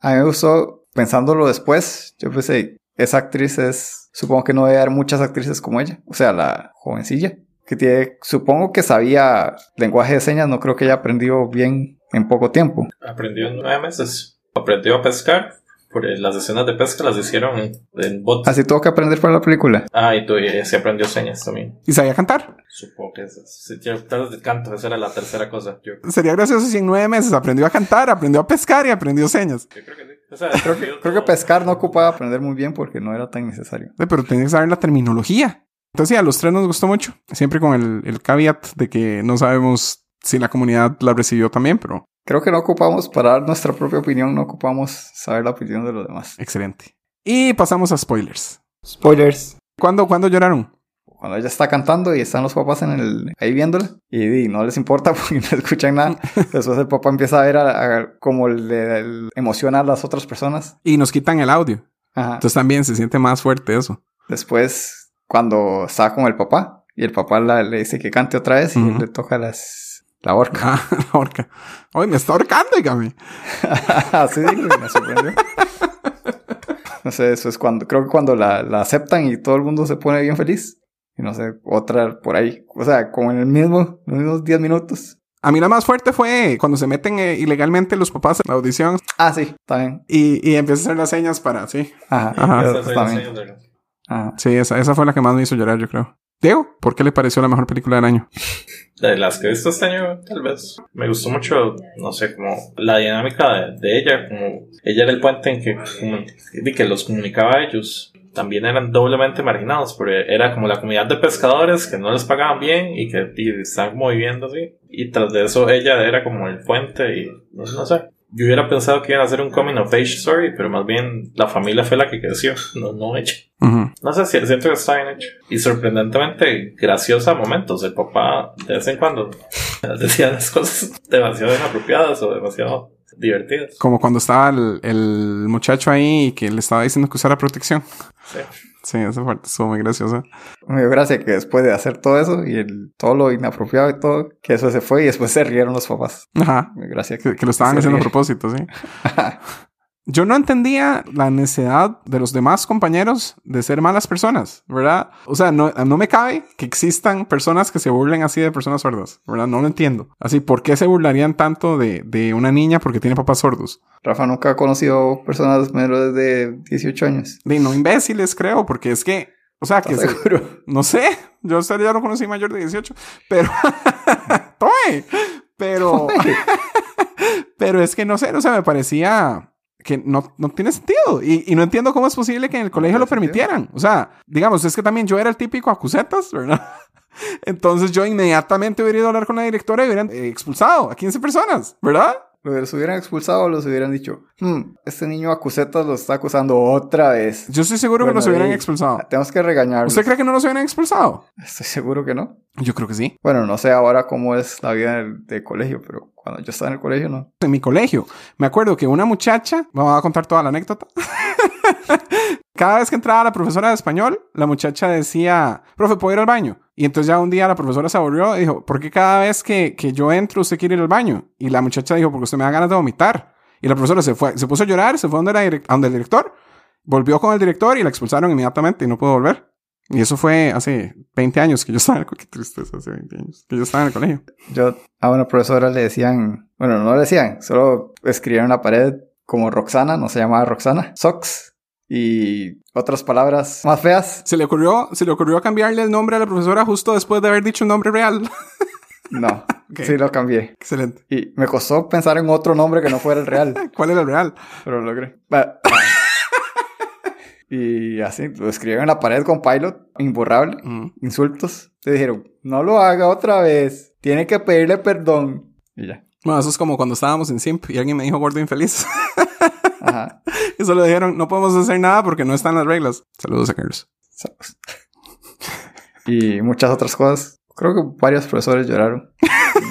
S3: A mí me gustó, pensándolo después, yo pensé, esa actriz es, supongo que no debe haber muchas actrices como ella, o sea, la jovencilla, que tiene, supongo que sabía lenguaje de señas, no creo que haya aprendido bien en poco tiempo.
S2: Aprendió en nueve meses. Aprendió a pescar. Por las escenas de pesca las hicieron en, en bot.
S3: Así tuvo que aprender para la película.
S2: Ah, y tú y se aprendió señas también.
S1: ¿Y sabía cantar?
S2: Supongo que. Sí, clases de canto, esa era la tercera cosa. Yo,
S1: Sería gracioso si en nueve meses aprendió a cantar, aprendió a pescar y aprendió señas.
S2: yo creo que sí. O sea, [LAUGHS]
S3: Creo que, creo que pescar no ocupaba aprender muy bien porque no era tan necesario.
S1: Pero tenía que saber la terminología. Entonces, sí, a los tres nos gustó mucho. Siempre con el, el caveat de que no sabemos si la comunidad la recibió también, pero
S3: Creo que no ocupamos, para dar nuestra propia opinión, no ocupamos saber la opinión de los demás.
S1: excelente. Y pasamos a spoilers.
S3: Spoilers.
S1: ¿Cuándo, ¿cuándo lloraron?
S3: Cuando ella está cantando y están los papás en el, ahí viéndola y, no les importa [LAUGHS] porque no escuchan nada. [LAUGHS] Después el papá empieza a ver a, a- cómo le, le emociona a las otras personas.
S1: Y nos quitan el audio.
S3: Ajá.
S1: Entonces también se siente más fuerte eso.
S3: Después, cuando está con el papá y el papá la- le dice que cante otra vez y le toca las, la horca. [LAUGHS]
S1: La horca. Oye, me está ahorcando, dígame. [LAUGHS]
S3: Así digo, me sorprendió. No sé, eso es cuando, creo que cuando la, la aceptan y todo el mundo se pone bien feliz. Y no sé, otra por ahí. O sea, como en el mismo, los mismos 10 minutos.
S1: A mí la más fuerte fue cuando se meten eh, ilegalmente los papás en la audición
S3: Ah, sí, también.
S1: y, y empiezan a hacer las señas para, sí.
S3: Ajá,
S1: Ajá.
S2: de-
S3: Ajá.
S1: Sí, esa, esa fue la que más me hizo llorar, yo creo. Diego, ¿por qué le pareció la mejor película del año?
S2: De las que he visto este año, tal vez. Me gustó mucho, no sé, como la dinámica de, ella, como ella era el puente en que, como- que los comunicaba a ellos. También eran doblemente marginados, porque era como la comunidad de pescadores que no les pagaban bien y que y estaban como viviendo así. Y tras de eso ella era como el puente y no sé. Yo hubiera pensado que iban a hacer un coming of age story, pero más bien la familia fue la que creció, no, no ella.
S1: Ujú.
S2: No sé si siento que está bien hecho. Y sorprendentemente graciosa a momentos. El papá de vez en cuando [LAUGHS] decía las cosas demasiado inapropiadas o demasiado divertidas.
S1: Como cuando estaba el, el muchacho ahí y que le estaba diciendo que usara protección.
S2: Sí.
S1: Sí, esa parte estuvo muy graciosa.
S3: Me dio gracia que después de hacer todo eso y el, todo lo inapropiado y todo, que eso se fue y después se rieron los papás.
S1: Ajá.
S3: Me dio gracia
S1: Que, que lo estaban haciendo a propósito, sí. [LAUGHS] Yo no entendía la necesidad de los demás compañeros de ser malas personas, ¿verdad? O sea, no, no me cabe que existan personas que se burlen así de personas sordas, ¿verdad? No lo entiendo. Así, ¿por qué se burlarían tanto de, de una niña porque tiene papás sordos?
S3: Rafa nunca ha conocido personas menores de 18 años.
S1: De no imbéciles, creo, porque es que, o sea, que
S3: ¿Estás
S1: se-
S3: seguro?
S1: no sé, yo usted ya lo conocí mayor de 18, pero, [LAUGHS] ¡Tome! pero, [LAUGHS] Pero es que no sé, no sé, me parecía que no, no tiene sentido. Y, y no entiendo cómo es posible que en el colegio lo
S3: tiene sentido.
S1: permitieran. O sea, digamos, es que también yo era el típico acusetas, ¿verdad? [LAUGHS] Entonces yo inmediatamente hubiera ido a hablar con la directora y hubieran eh, expulsado a 15 personas, ¿verdad?
S3: Los hubieran expulsado, los hubieran dicho, "Hmm, este niño acusetas lo está acusando otra vez.
S1: Yo estoy seguro que
S3: Bueno,
S1: los hubieran expulsado.
S3: Tenemos que regañarlos.
S1: ¿Usted cree que no los hubieran expulsado?
S3: Estoy seguro que no.
S1: Yo creo que sí.
S3: Bueno, no sé ahora cómo es la vida del colegio, pero cuando yo estaba en el colegio, no.
S1: En mi colegio, me acuerdo que una muchacha, vamos a contar toda la anécdota. [LAUGHS] Cada vez que entraba la profesora de español, la muchacha decía, profe, ¿puedo ir al baño? Y entonces ya un día la profesora se aburrió y dijo, ¿por qué cada vez que, que yo entro usted quiere ir al baño? Y la muchacha dijo, porque usted me da ganas de vomitar. Y la profesora se fue, se puso a llorar, se fue donde, la direc- a donde el director, volvió con el director y la expulsaron inmediatamente y no pudo volver. Y eso fue hace 20 años que yo estaba en el colegio. Qué tristeza, hace 20 años que yo estaba en el colegio.
S3: Yo a una profesora le decían, bueno, no le decían, solo escribían en la pared como Roxana, no se llamaba Roxana, Sox y otras palabras más feas.
S1: Se le ocurrió, se le ocurrió cambiarle el nombre a la profesora justo después de haber dicho un nombre real. [LAUGHS]
S3: No, sí lo cambié.
S1: Excelente.
S3: Y me costó pensar en otro nombre que no fuera el real, [LAUGHS]
S1: ¿Cuál era el real?
S3: pero lo logré. [LAUGHS] y así, lo escribieron en la pared con Pilot, imborrable, insultos. Le dijeron, no lo haga otra vez, tiene que pedirle perdón. Y ya.
S1: Bueno, eso es como cuando estábamos en Simp y alguien me dijo gordo infeliz. [LAUGHS]
S3: Ajá. [LAUGHS]
S1: y solo dijeron, no podemos hacer nada porque no están las reglas. Saludos a Carlos.
S3: Saludos. [LAUGHS] y muchas otras cosas. Creo que varios profesores lloraron.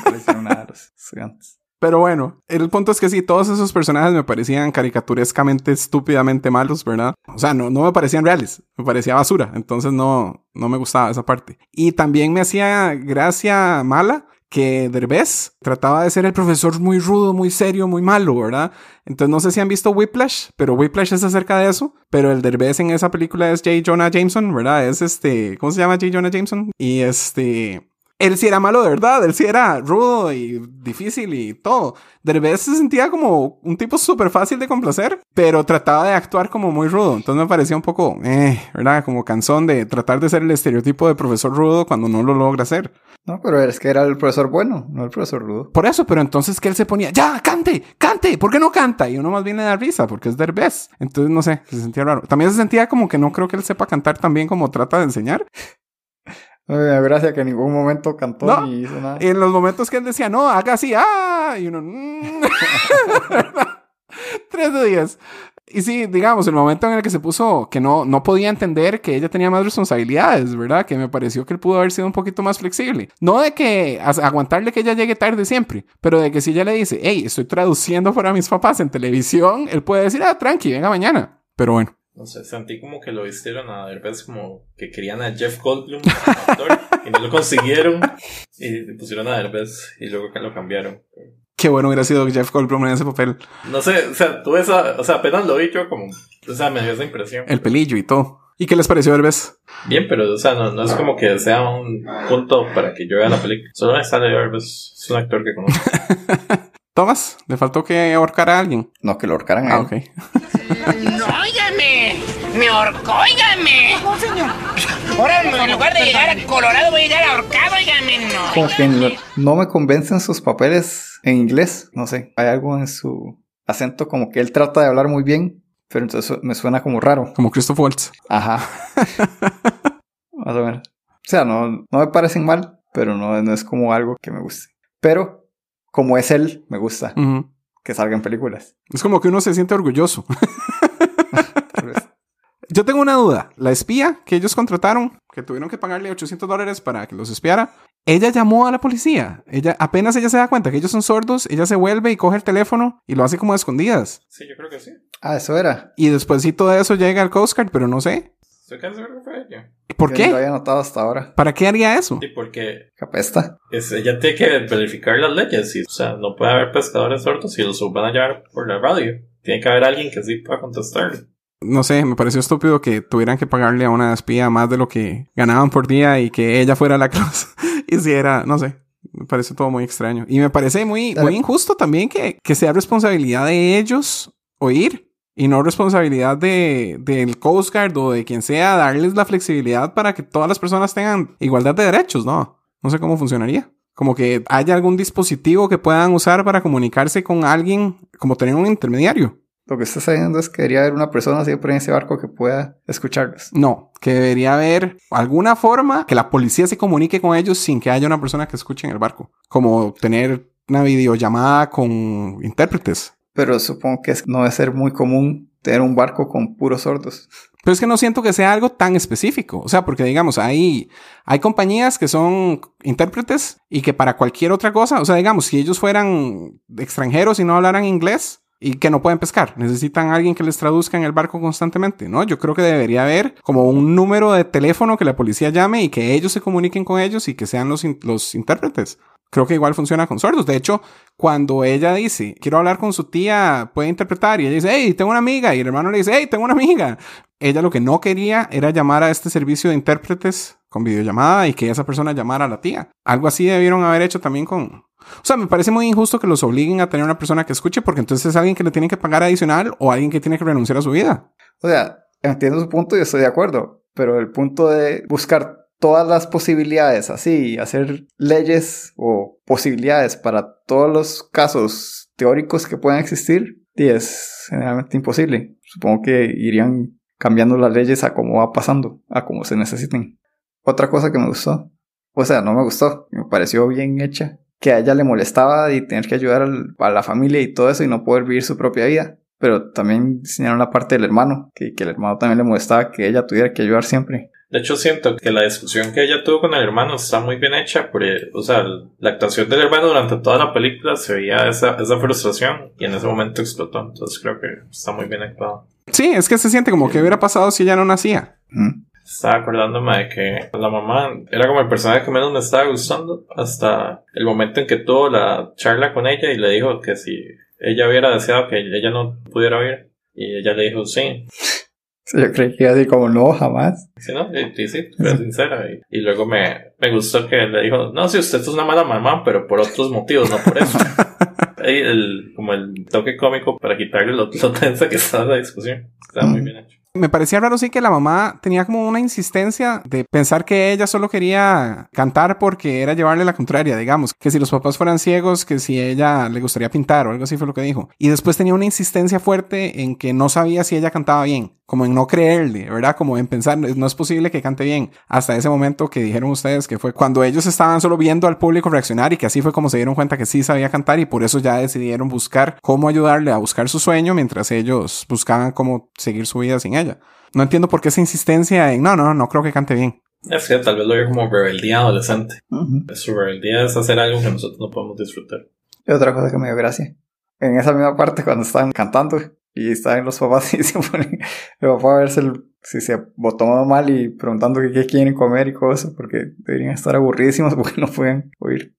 S3: No le hicieron nada a los estudiantes.
S1: Pero bueno, el punto es que sí, todos esos personajes me parecían caricaturescamente, estúpidamente malos, ¿verdad? O sea, no, no me parecían reales, me parecía basura, entonces no, no me gustaba esa parte. Y también me hacía gracia mala que Derbez trataba de ser el profesor muy rudo, muy serio, muy malo, ¿verdad? Entonces no sé si han visto Whiplash, pero Whiplash es acerca de eso, pero el Derbez en esa película es J. Jonah Jameson, ¿verdad? Es este, ¿cómo se llama J. Jonah Jameson? Y este, él sí era malo de verdad, él sí era rudo y difícil y todo. Derbez se sentía como un tipo súper fácil de complacer, pero trataba de actuar como muy rudo. Entonces me parecía un poco, eh, ¿verdad? Como cansón de tratar de ser el estereotipo de profesor rudo cuando no lo logra ser.
S3: No, pero es que era el profesor bueno, no el profesor rudo.
S1: Por eso, pero entonces que él se ponía, ya, cante, cante, ¿por qué no canta? Y uno más bien le da risa porque es Derbez. Entonces, no sé, se sentía raro. También se sentía como que no creo que él sepa cantar tan bien como trata de enseñar.
S3: No me gracia que en ningún momento cantó
S1: No.
S3: ni hizo nada.
S1: Y en los momentos que él decía, no, haga así, ah, y uno, mm. [LAUGHS] tres de diez. Y sí, digamos, el momento en el que se puso que no, no podía entender que ella tenía más responsabilidades, ¿verdad? Que me pareció que él pudo haber sido un poquito más flexible. No de que aguantarle que ella llegue tarde siempre, pero de que si ella le dice, hey, estoy traduciendo para mis papás en televisión, él puede decir, ah, tranqui, venga mañana. Pero bueno.
S2: No sé, sentí como que lo vistieron a Derbez como que querían a Jeff Goldblum como actor [LAUGHS] y no lo consiguieron y pusieron a Derbez y luego que lo cambiaron.
S1: Qué bueno hubiera sido Jeff Goldblum en ese papel.
S2: No sé, o sea, tuve esa, o sea, apenas lo vi yo como, o sea, me dio esa impresión.
S1: El pelillo y todo. ¿Y qué les pareció Derbez?
S2: Bien, pero, o sea, no, no es como que sea un punto para que yo vea la película. Solo me sale Derbez, es un actor que conozco. [LAUGHS]
S1: Tomás, le faltó que ahorcar a alguien.
S3: No, que lo ahorcaran a
S1: Ah,
S3: él.
S1: ok.
S6: Óigame. Me ahorcó, óigame. No, señor. Ahora, en lugar de llegar a Colorado, voy a llegar ahorcado, óigame. No.
S3: Como que no me convencen sus papeles en inglés. No sé, hay algo en su acento como que él trata de hablar muy bien, pero entonces me suena como raro.
S1: Como Christoph Waltz.
S3: Ajá. [LAUGHS] Más o menos. O sea, no, no me parecen mal, pero no, no es como algo que me guste. Pero, como es él, me gusta
S1: Ujú.
S3: que salga en películas.
S1: Es como que uno se siente orgulloso. [LAUGHS] Yo tengo una duda. La espía que ellos contrataron, que tuvieron que pagarle 800 dólares para que los espiara, ella llamó a la policía. Ella, apenas ella se da cuenta que ellos son sordos, ella se vuelve y coge el teléfono y lo hace como a escondidas.
S2: Sí, yo creo que sí.
S3: Ah, eso era.
S1: Y después sí todo eso llega al Coast Guard, pero no sé.
S2: Estoy casi seguro que fue ella.
S1: ¿Por
S3: Yo ni lo
S1: qué?
S3: había notado hasta ahora.
S1: ¿Para qué haría eso?
S2: Sí, porque
S3: ¿Qué apesta?
S2: es, ella tiene que verificar las leyes. Y, o sea, no puede haber pescadores sordos y los van a llevar por la radio. Tiene que haber alguien que sí pueda contestar.
S1: No sé, me pareció estúpido que tuvieran que pagarle a una espía más de lo que ganaban por día y que ella fuera la que los [LAUGHS] hiciera, no sé. Me parece todo muy extraño. Y me parece muy,
S3: Dale.
S1: muy injusto también que, que sea responsabilidad de ellos oír y no responsabilidad de, del Coast Guard o de quien sea darles la flexibilidad para que todas las personas tengan igualdad de derechos, ¿no? No sé cómo funcionaría. Como que haya algún dispositivo que puedan usar para comunicarse con alguien, como tener un intermediario.
S3: Lo que está sabiendo es que debería haber una persona siempre en ese barco que pueda escucharlos.
S1: No, que debería haber alguna forma que la policía se comunique con ellos sin que haya una persona que escuche en el barco. Como tener una videollamada con intérpretes.
S3: Pero supongo que no debe ser muy común tener un barco con puros sordos.
S1: Pero es que no siento que sea algo tan específico. O sea, porque digamos, hay, hay compañías que son intérpretes y que para cualquier otra cosa, o sea, digamos, si ellos fueran extranjeros y no hablaran inglés y que no pueden pescar, necesitan alguien que les traduzca en el barco constantemente, ¿no? Yo creo que debería haber como un número de teléfono que la policía llame y que ellos se comuniquen con ellos y que sean los, los intérpretes. Creo que igual funciona con sordos. De hecho, cuando ella dice, quiero hablar con su tía, puede interpretar, y ella dice, hey, tengo una amiga, y el hermano le dice, hey, tengo una amiga. Ella lo que no quería era llamar a este servicio de intérpretes con videollamada y que esa persona llamara a la tía. Algo así debieron haber hecho también con... O sea, me parece muy injusto que los obliguen a tener una persona que escuche porque entonces es alguien que le tiene que pagar adicional o alguien que tiene que renunciar a su vida.
S3: O sea, entiendo su punto y estoy de acuerdo, pero el punto de buscar todas las posibilidades así, hacer leyes o posibilidades para todos los casos teóricos que puedan existir, y es generalmente imposible. Supongo que irían cambiando las leyes a cómo va pasando, a cómo se necesiten. Otra cosa que me gustó, o sea, no me gustó, me pareció bien hecha, que a ella le molestaba y tener que ayudar a la familia y todo eso y no poder vivir su propia vida. Pero también diseñaron la parte del hermano, que, que el hermano también le molestaba que ella tuviera que ayudar siempre.
S2: De hecho, siento que la discusión que ella tuvo con el hermano está muy bien hecha, porque, o sea, la actuación del hermano durante toda la película se veía esa, esa frustración y en ese momento explotó. Entonces creo que está muy bien actuado.
S1: Sí, es que se siente como que hubiera pasado si ella no nacía.
S3: Ujú.
S2: Estaba acordándome de que la mamá era como el personaje que menos me estaba gustando hasta el momento en que tuvo la charla con ella y le dijo que si ella hubiera deseado que ella no pudiera oír. Y ella le dijo sí.
S3: Sí, [LAUGHS] Yo creí que iba a decir como no, jamás.
S2: Sí, ¿no? Y, y sí, fue sincera. Y, y luego me, me gustó que le dijo, no, si usted es una mala mamá, pero por otros motivos, no por eso. [LAUGHS] Ahí el, como el toque cómico para quitarle lo, lo tensa que estaba la discusión. Está muy bien hecho.
S1: Me parecía raro sí que la mamá tenía como una insistencia de pensar que ella solo quería cantar porque era llevarle la contraria, digamos, que si los papás fueran ciegos, que si ella le gustaría pintar o algo así fue lo que dijo. Y después tenía una insistencia fuerte en que no sabía si ella cantaba bien, como en no creerle, ¿verdad? Como en pensar, no es posible que cante bien. Hasta ese momento que dijeron ustedes que fue cuando ellos estaban solo viendo al público reaccionar y que así fue como se dieron cuenta que sí sabía cantar y por eso ya decidieron buscar cómo ayudarle a buscar su sueño mientras ellos buscaban cómo seguir su vida sin ella. No entiendo por qué esa insistencia en no, no, no creo que cante bien.
S2: Es que tal vez lo veo como rebeldía adolescente.
S3: Ujú.
S2: Su rebeldía es hacer algo que nosotros no podemos disfrutar.
S3: Y otra cosa que me dio gracia. En esa misma parte cuando estaban cantando y estaban los papás [LAUGHS] y se ponen el papá a verse el- si se botó mal y preguntando que qué quieren comer y cosas porque deberían estar aburridísimos [LAUGHS] porque no pueden oír.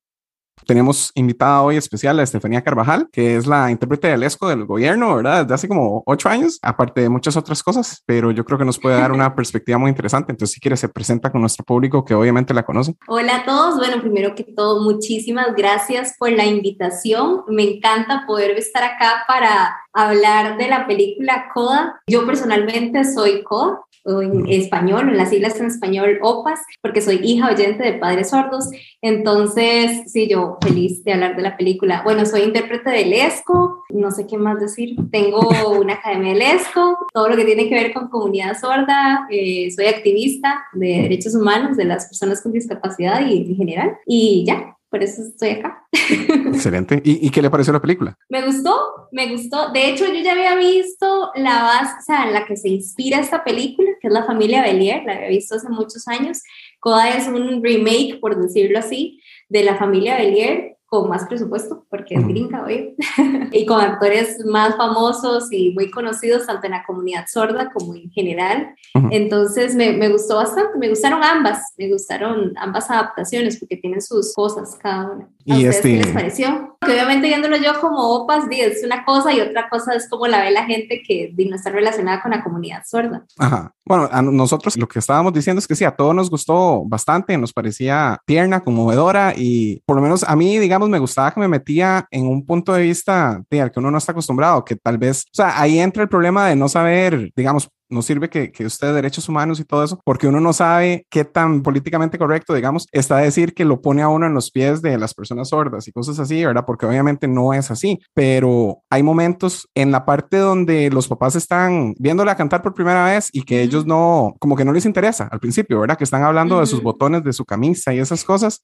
S1: Tenemos invitada hoy especial a Estefanía Carvajal, que es la intérprete del ESCO del gobierno, ¿verdad? Desde hace como ocho años, aparte de muchas otras cosas, pero yo creo que nos puede dar una [LAUGHS] perspectiva muy interesante. Entonces, si quiere, se presenta con nuestro público que obviamente la conoce.
S7: Hola a todos. Bueno, primero que todo, muchísimas gracias por la invitación. Me encanta poder estar acá para hablar de la película Coda. Yo personalmente soy Coda, o en español, en las siglas en español OPAS, porque soy hija oyente de padres sordos. Entonces, sí, yo feliz de hablar de la película. Bueno, soy intérprete del ESCO, no sé qué más decir. Tengo una academia del ESCO, todo lo que tiene que ver con comunidad sorda. eh, soy activista de derechos humanos de las personas con discapacidad y en general. Y ya, por eso estoy acá. [LAUGHS]
S1: Excelente. ¿Y, y qué le pareció la película?
S7: Me gustó, me gustó. De hecho, yo ya había visto la base, o sea, en la que se inspira esta película, que es La familia Belier, la había visto hace muchos años. Coda es un remake, por decirlo así, de La familia Belier con más presupuesto, porque es gringa, hoy [LAUGHS] y con actores más famosos y muy conocidos, tanto en la comunidad sorda como en general. Entonces me, me gustó bastante, me gustaron ambas, me gustaron ambas adaptaciones porque tienen sus cosas cada una. ¿A
S1: Y
S7: ustedes
S1: este-
S7: qué les pareció? Que obviamente viéndolo yo como OPAS, es una cosa y otra cosa es como la ve la gente que no está relacionada con la comunidad sorda.
S1: Ajá. Bueno, a nosotros lo que estábamos diciendo es que sí, a todos nos gustó bastante, nos parecía tierna, conmovedora y por lo menos a mí, digamos, me gustaba que me metía en un punto de vista de al que uno no está acostumbrado, que tal vez, o sea, ahí entra el problema de no saber, digamos, no sirve que, que usted derechos humanos y todo eso, porque uno no sabe qué tan políticamente correcto, digamos, está decir que lo pone a uno en los pies de las personas sordas y cosas así, ¿verdad? Porque obviamente no es así, pero hay momentos en la parte donde los papás están viéndola cantar por primera vez y que ellos no, como que no les interesa al principio, ¿verdad? Que están hablando de sus botones de su camisa y esas cosas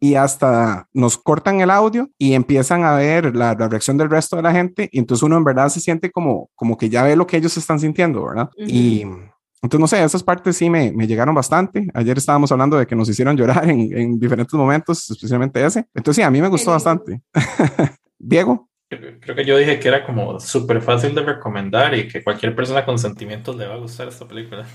S1: y hasta nos cortan el audio y empiezan a ver la, la reacción del resto de la gente y entonces uno en verdad se siente como, como que ya ve lo que ellos están sintiendo, ¿verdad?
S7: Ujú.
S1: Y entonces, no sé, esas partes sí me, me llegaron bastante. Ayer estábamos hablando de que nos hicieron llorar [LAUGHS] en, en diferentes momentos, especialmente ese. Entonces, sí, a mí me gustó bastante. [LAUGHS] Diego,
S2: Creo creo que yo dije que era como súper fácil de recomendar y que cualquier persona con sentimientos le va a gustar esta película.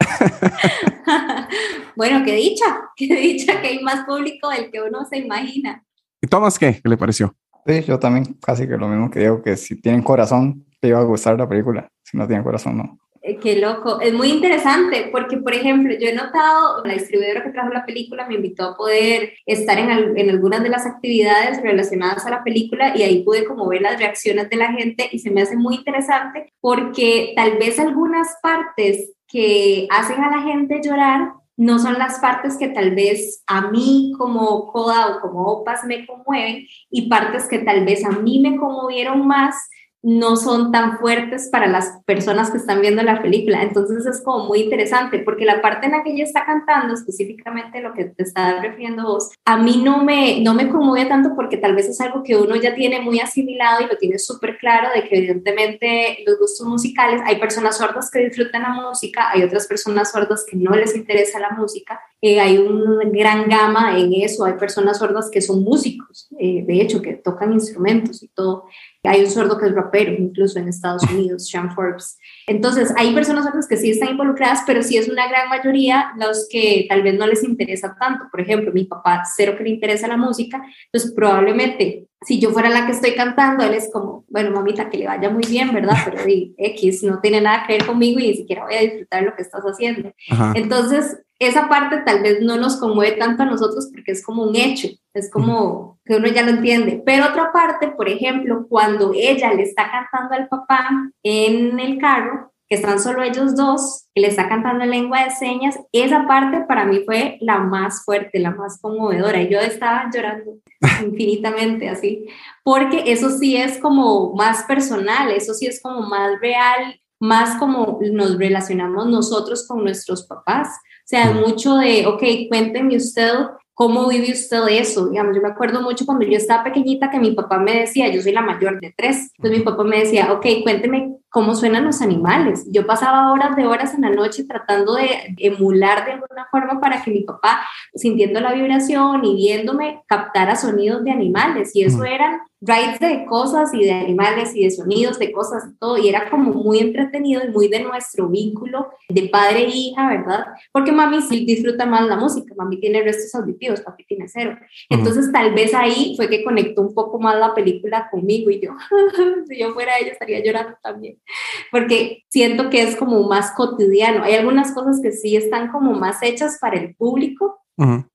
S2: [LAUGHS]
S7: bueno, qué dicha, qué dicha que hay más público del que uno se imagina.
S1: ¿y Tomás qué? ¿Qué le pareció?
S3: Sí, yo también casi que lo mismo que digo, que si tienen corazón, te iba a gustar la película. No tienen corazón, no.
S7: Eh, Qué loco, es muy interesante porque, por ejemplo, yo he notado, la distribuidora que trajo la película me invitó a poder estar en, al- en algunas de las actividades relacionadas a la película y ahí pude como ver las reacciones de la gente y se me hace muy interesante porque tal vez algunas partes que hacen a la gente llorar no son las partes que tal vez a mí como Coda o como Opas me conmueven y partes que tal vez a mí me conmovieron más no son tan fuertes para las personas que están viendo la película. Entonces es como muy interesante porque la parte en la que ella está cantando, específicamente lo que te estaba refiriendo vos, a mí no me, no me conmueve tanto porque tal vez es algo que uno ya tiene muy asimilado y lo tiene súper claro de que evidentemente los gustos musicales, hay personas sordas que disfrutan la música, hay otras personas sordas que no les interesa la música, eh, hay una gran gama en eso, hay personas sordas que son músicos, eh, de hecho, que tocan instrumentos y todo. Hay un sordo que es rapero, incluso en Estados [LAUGHS] Unidos, Sean Forbes. Entonces, hay personas sordas que sí están involucradas, pero sí es una gran mayoría los que tal vez no les interesa tanto. Por ejemplo, mi papá, cero que le interesa la música, entonces probablemente si yo fuera la que estoy cantando, él es como, bueno, mamita, que le vaya muy bien, ¿verdad? Pero di, X no tiene nada que ver conmigo y ni siquiera voy a disfrutar lo que estás haciendo.
S1: Ajá.
S7: Entonces, esa parte tal vez no nos conmueve tanto a nosotros porque es como un hecho, es como que uno ya lo entiende. Pero otra parte, por ejemplo, cuando ella le está cantando al papá en el carro, que están solo ellos dos, que le está cantando en lengua de señas, esa parte para mí fue la más fuerte, la más conmovedora. Yo estaba llorando [LAUGHS] infinitamente así, porque eso sí es como más personal, eso sí es como más real, más como nos relacionamos nosotros con nuestros papás. O sea, mucho de, ok, cuénteme usted cómo vive usted eso. Digamos, yo me acuerdo mucho cuando yo estaba pequeñita que mi papá me decía, yo soy la mayor de tres, entonces mi papá me decía, ok, cuénteme cómo suenan los animales. Yo pasaba horas de horas en la noche tratando de emular de alguna forma para que mi papá, sintiendo la vibración y viéndome, captara sonidos de animales. Y eso eran rides de cosas y de animales y de sonidos, de cosas todo. Y era como muy entretenido y muy de nuestro vínculo de padre e hija, ¿verdad? Porque mami sí disfruta más la música, mami tiene restos auditivos, papi tiene cero. Entonces tal vez ahí fue que conectó un poco más la película conmigo y yo, [LAUGHS] si yo fuera ella estaría llorando también, [LAUGHS] porque siento que es como más cotidiano. Hay algunas cosas que sí están como más hechas para el público,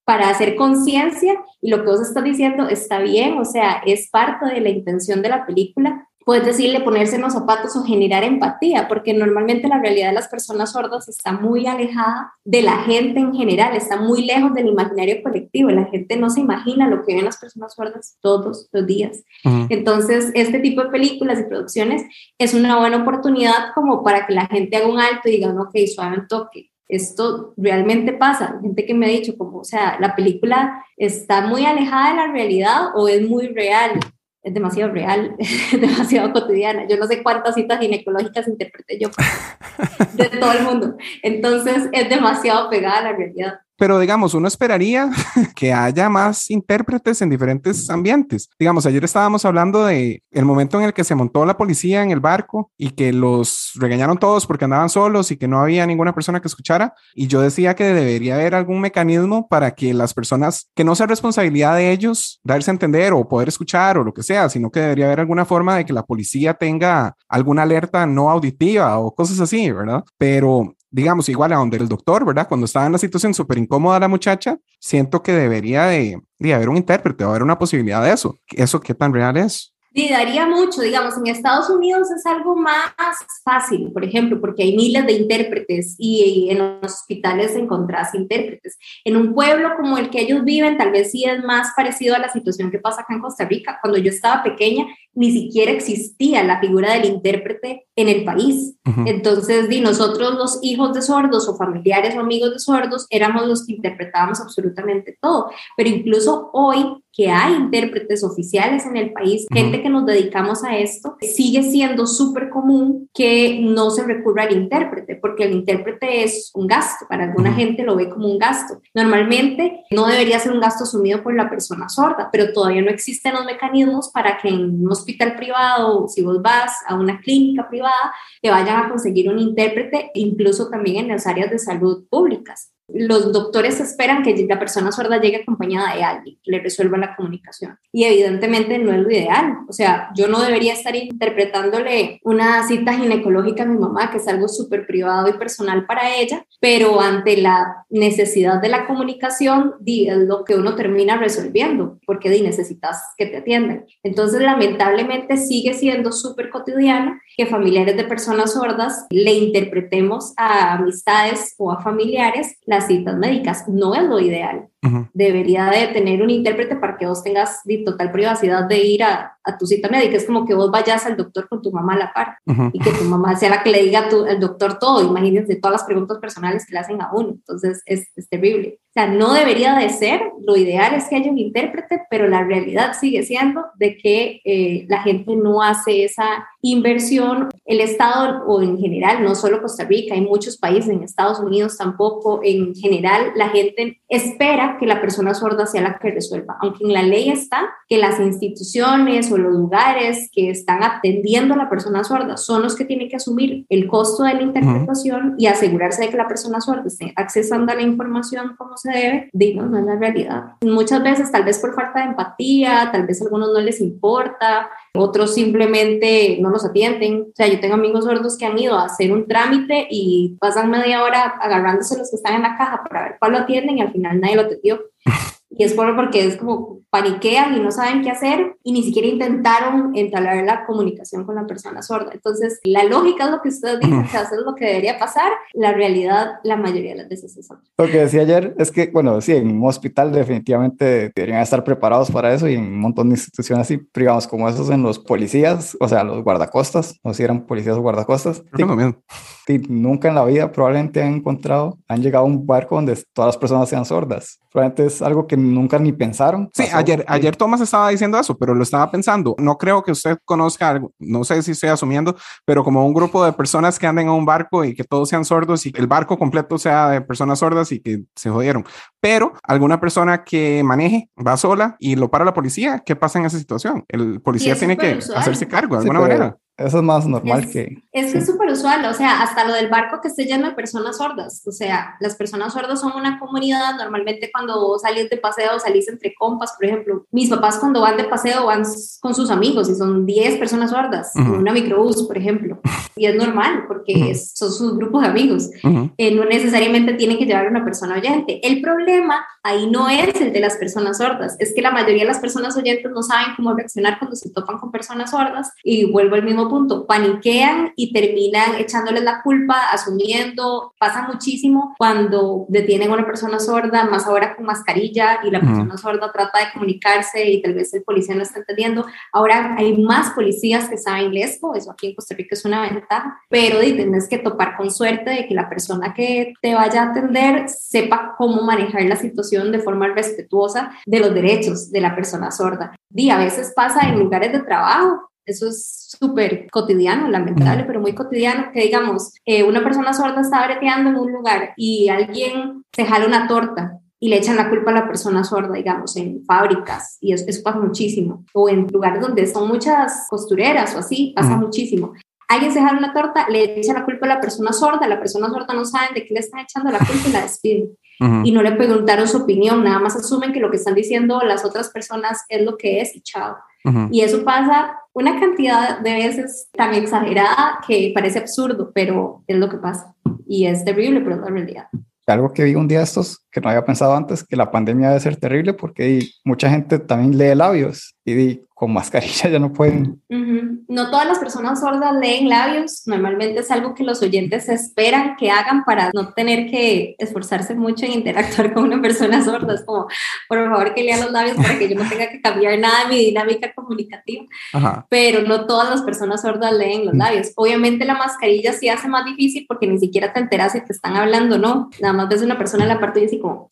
S7: para hacer conciencia y lo que vos estás diciendo está bien, o sea, es parte de la intención de la película. Puedes decirle ponerse en los zapatos o generar empatía, porque normalmente la realidad de las personas sordas está muy alejada de la gente en general, está muy lejos del imaginario colectivo. La gente no se imagina lo que ven las personas sordas todos los días. Entonces, este tipo de películas y producciones es una buena oportunidad como para que la gente haga un alto y diga, ok, suave un toque. Esto realmente pasa. Gente que me ha dicho, como, o sea, la película está muy alejada de la realidad o es muy real. Es demasiado real, [LAUGHS] es demasiado cotidiana. Yo no sé cuántas citas ginecológicas interpreté yo de todo el mundo. Entonces, es demasiado pegada a la realidad.
S1: Pero digamos, uno esperaría [LAUGHS] que haya más intérpretes en diferentes ambientes. Digamos, ayer estábamos hablando de el momento en el que se montó la policía en el barco y que los regañaron todos porque andaban solos y que no había ninguna persona que escuchara. Y yo decía que debería haber algún mecanismo para que las personas, que no sea responsabilidad de ellos darse a entender o poder escuchar o lo que sea, sino que debería haber alguna forma de que la policía tenga alguna alerta no auditiva o cosas así, ¿verdad? Pero digamos, igual a donde el doctor, ¿verdad? Cuando estaba en la situación súper incómoda la muchacha, siento que debería de, de haber un intérprete, o haber una posibilidad de eso. ¿Eso qué tan real es?
S7: Sí, daría mucho, digamos, en Estados Unidos es algo más fácil, por ejemplo, porque hay miles de intérpretes y en los hospitales encontrás intérpretes. En un pueblo como el que ellos viven, tal vez sí es más parecido a la situación que pasa acá en Costa Rica. Cuando yo estaba pequeña, ni siquiera existía la figura del intérprete en el país. Entonces, di, nosotros los hijos de sordos o familiares o amigos de sordos éramos los que interpretábamos absolutamente todo. Pero incluso hoy que hay intérpretes oficiales en el país, gente que nos dedicamos a esto, sigue siendo súper común que no se recurra al intérprete, porque el intérprete es un gasto, para alguna gente lo ve como un gasto. Normalmente no debería ser un gasto asumido por la persona sorda, pero todavía no existen los mecanismos para que en un hospital privado, si vos vas a una clínica privada, te vayan a conseguir un intérprete, incluso también en las áreas de salud públicas los doctores esperan que la persona sorda llegue acompañada de alguien que le resuelva la comunicación. Y evidentemente no es lo ideal. O sea, yo no debería estar interpretándole una cita ginecológica a mi mamá, que es algo súper privado y personal para ella, pero ante la necesidad de la comunicación, di, es lo que uno termina resolviendo, porque di, necesitas que te atiendan. Entonces, lamentablemente sigue siendo súper cotidiano que familiares de personas sordas le interpretemos a amistades o a familiares las citas médicas. No es lo ideal. Debería de tener un intérprete para que vos tengas total privacidad de ir a, a, tu cita médica. Es como que vos vayas al doctor con tu mamá a la par y que tu mamá sea la que le diga al doctor todo. Imagínense todas las preguntas personales que le hacen a uno. Entonces es, es terrible. O sea, no debería de ser. Lo ideal es que haya un intérprete, pero la realidad sigue siendo de que eh, la gente no hace esa inversión. El Estado o en general, no solo Costa Rica, hay muchos países, en Estados Unidos tampoco, en general la gente espera que la persona sorda sea la que resuelva, aunque en la ley está que las instituciones o los lugares que están atendiendo a la persona sorda son los que tienen que asumir el costo de la interpretación y asegurarse de que la persona sorda esté accesando a la información como se debe, digo, no es la realidad. Muchas veces, tal vez por falta de empatía, tal vez a algunos no les importa, otros simplemente no los atienden. O sea, yo tengo amigos sordos que han ido a hacer un trámite y pasan media hora agarrándose los que están en la caja para ver cuál lo atienden y al final nadie lo atendió. Y es por, porque es como paniquean y no saben qué hacer y ni siquiera intentaron entablar la comunicación con la persona sorda. Entonces, la lógica es lo que ustedes dicen que es lo que debería pasar. La realidad, la mayoría de las veces es otra.
S3: Lo que decía ayer es que, bueno, sí, en un hospital definitivamente deberían estar preparados para eso y en un montón de instituciones así privadas como esos en los policías, o sea, los guardacostas, no si eran policías o guardacostas. Y nunca en la vida probablemente han encontrado, han llegado a un barco donde todas las personas sean sordas. Probablemente es algo que nunca ni pensaron.
S1: Sí, ayer, ayer Thomas estaba diciendo eso, pero lo estaba pensando. No creo que usted conozca algo, no sé si estoy asumiendo, pero como un grupo de personas que anden a un barco y que todos sean sordos y que el barco completo sea de personas sordas y que se jodieron. Pero alguna persona que maneje va sola y lo para la policía, ¿qué pasa en esa situación? El policía tiene que hacerse cargo de alguna manera.
S3: Eso es más normal
S7: es,
S3: que...
S7: Es que es súper usual, o sea, hasta lo del barco que esté lleno de personas sordas. O sea, las personas sordas son una comunidad, normalmente cuando salís de paseo, salís entre compas, por ejemplo. Mis papás cuando van de paseo van con sus amigos y son 10 personas sordas, uh -huh. en una microbús, por ejemplo. Y es normal porque uh -huh. es, son sus grupos de amigos. Uh -huh. eh, no necesariamente tienen que llevar una persona oyente. El problema ahí no es el de las personas sordas, es que la mayoría de las personas oyentes no saben cómo reaccionar cuando se topan con personas sordas y vuelvo al mismo punto, paniquean y terminan echándoles la culpa, asumiendo, pasa muchísimo cuando detienen a una persona sorda, más ahora con mascarilla y la persona -huh. sorda trata de comunicarse y tal vez el policía no está entendiendo. Ahora hay más policías que saben lesbo, eso aquí en Costa Rica es una ventaja, pero tienes que topar con suerte de que la persona que te vaya a atender sepa cómo manejar la situación de forma respetuosa de los derechos de la persona sorda. Y a veces pasa en lugares de trabajo, eso es súper cotidiano, lamentable, pero muy cotidiano, que digamos, eh, una persona sorda está breteando en un lugar y alguien se jala una torta y le echan la culpa a la persona sorda, digamos, en fábricas, y eso, eso pasa muchísimo, o en lugares donde son muchas costureras o así, pasa -huh. muchísimo. Alguien se jala una torta, le echa la culpa a la persona sorda, la persona sorda no sabe de qué le están echando la culpa y la despiden. Uh -huh. Y no le preguntaron su opinión, nada más asumen que lo que están diciendo las otras personas es lo que es y chao. Uh -huh. Y eso pasa una cantidad de veces tan exagerada que parece absurdo, pero es lo que pasa. Y es terrible, pero es la realidad.
S3: Algo que vi un día estos, que no había pensado antes, que la pandemia debe ser terrible porque y, mucha gente también lee labios y, y con mascarilla ya no pueden.
S7: Ujú. No todas las personas sordas leen labios. Normalmente es algo que los oyentes esperan que hagan para no tener que esforzarse mucho en interactuar con una persona sorda. Es como, por favor, que lea los labios para que yo no tenga que cambiar nada de mi dinámica comunicativa.
S1: Ajá.
S7: Pero no todas las personas sordas leen los labios. Obviamente la mascarilla sí hace más difícil porque ni siquiera te enteras si te están hablando no. Nada más ves una persona en la parte y así como,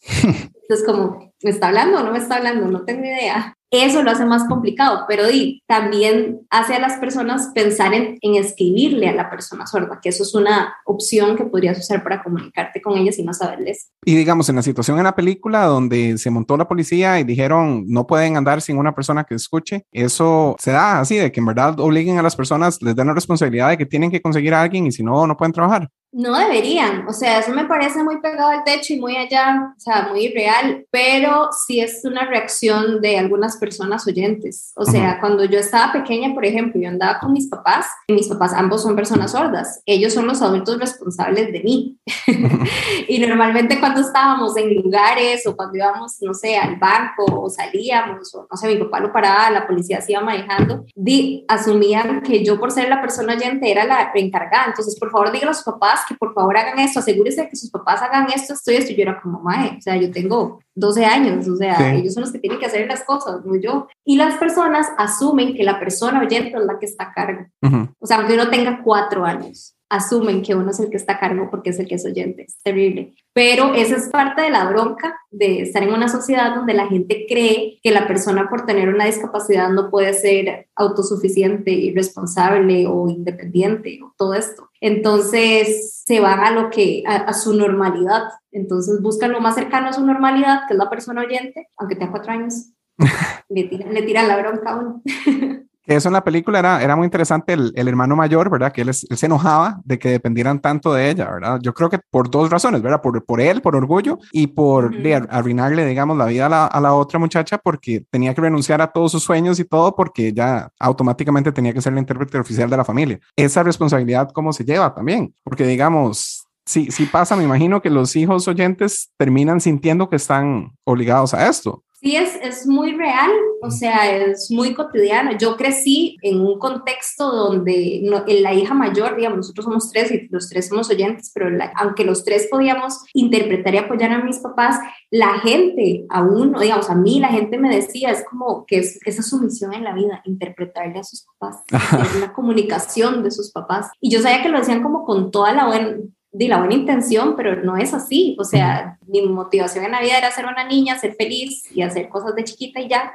S7: es como, ¿me está hablando o no me está hablando? No tengo idea. Eso lo hace más complicado, pero di, también hace a las personas pensar en, en escribirle a la persona sorda, que eso es una opción que podrías usar para comunicarte con ellas y no saberles.
S1: Y digamos, en la situación en la película donde se montó la policía y dijeron no pueden andar sin una persona que escuche, eso se da así, de que en verdad obliguen a las personas, les den la responsabilidad de que tienen que conseguir a alguien y si no, no pueden trabajar.
S7: No deberían, o sea, eso me parece muy pegado al techo y muy allá, o sea, muy irreal, pero sí es una reacción de algunas personas oyentes. O sea, cuando yo estaba pequeña, por ejemplo, yo andaba con mis papás, y mis papás ambos son personas sordas, ellos son los adultos responsables de mí. [LAUGHS] y normalmente cuando estábamos en lugares o cuando íbamos, no sé, al banco o salíamos, o no sé, mi papá lo paraba, la policía se iba manejando, di, asumían que yo por ser la persona oyente era la encargada. Entonces, por favor, díganle a sus papás que por favor hagan esto, asegúrese de que sus papás hagan esto, esto y esto. Yo era como, mae, o sea, yo tengo 12 años, o sea,
S1: Sí.
S7: ellos son los que tienen que hacer las cosas, no yo. Y las personas asumen que la persona oyente es la que está a cargo.
S1: Ujú.
S7: O sea, aunque uno tenga cuatro años, asumen que uno es el que está a cargo porque es el que es oyente. Es terrible. Pero esa es parte de la bronca de estar en una sociedad donde la gente cree que la persona por tener una discapacidad no puede ser autosuficiente y responsable o independiente o todo esto. Entonces se van a lo que, a, a su normalidad. Entonces buscan lo más cercano a su normalidad, que es la persona oyente, aunque tenga cuatro años. [LAUGHS] le, tiran, le tiran la bronca a uno. [LAUGHS]
S1: Que eso en la película era, era muy interesante, el, el hermano mayor, ¿verdad? Que él, es- él se enojaba de que dependieran tanto de ella, ¿verdad? Yo creo que por dos razones, ¿verdad? Por, por él, por orgullo y por de ar- arruinarle, digamos, la vida a la, a la otra muchacha porque tenía que renunciar a todos sus sueños y todo porque ya automáticamente tenía que ser la intérprete oficial de la familia. Esa responsabilidad, ¿cómo se lleva también? Porque, digamos, sí, sí pasa, me imagino que los hijos oyentes terminan sintiendo que están obligados a esto.
S7: Sí, es, es muy real, o sea, es muy cotidiano. Yo crecí en un contexto donde no- en la hija mayor, digamos, nosotros somos tres y los tres somos oyentes, pero la- aunque los tres podíamos interpretar y apoyar a mis papás, la gente, aún, o digamos, a mí la gente me decía, es como que es, esa es su misión en la vida, interpretarle a sus papás, [LAUGHS] hacer la comunicación de sus papás. Y yo sabía que lo decían como con toda la buena, de la buena intención, pero no es así. O sea, mi motivación en la vida era ser una niña, ser feliz y hacer cosas de chiquita y ya,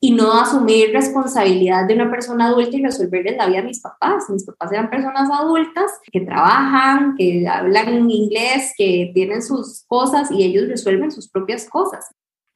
S7: y no asumir responsabilidad de una persona adulta y resolverles la vida a mis papás. Mis papás eran personas adultas que trabajan, que hablan inglés, que tienen sus cosas y ellos resuelven sus propias cosas.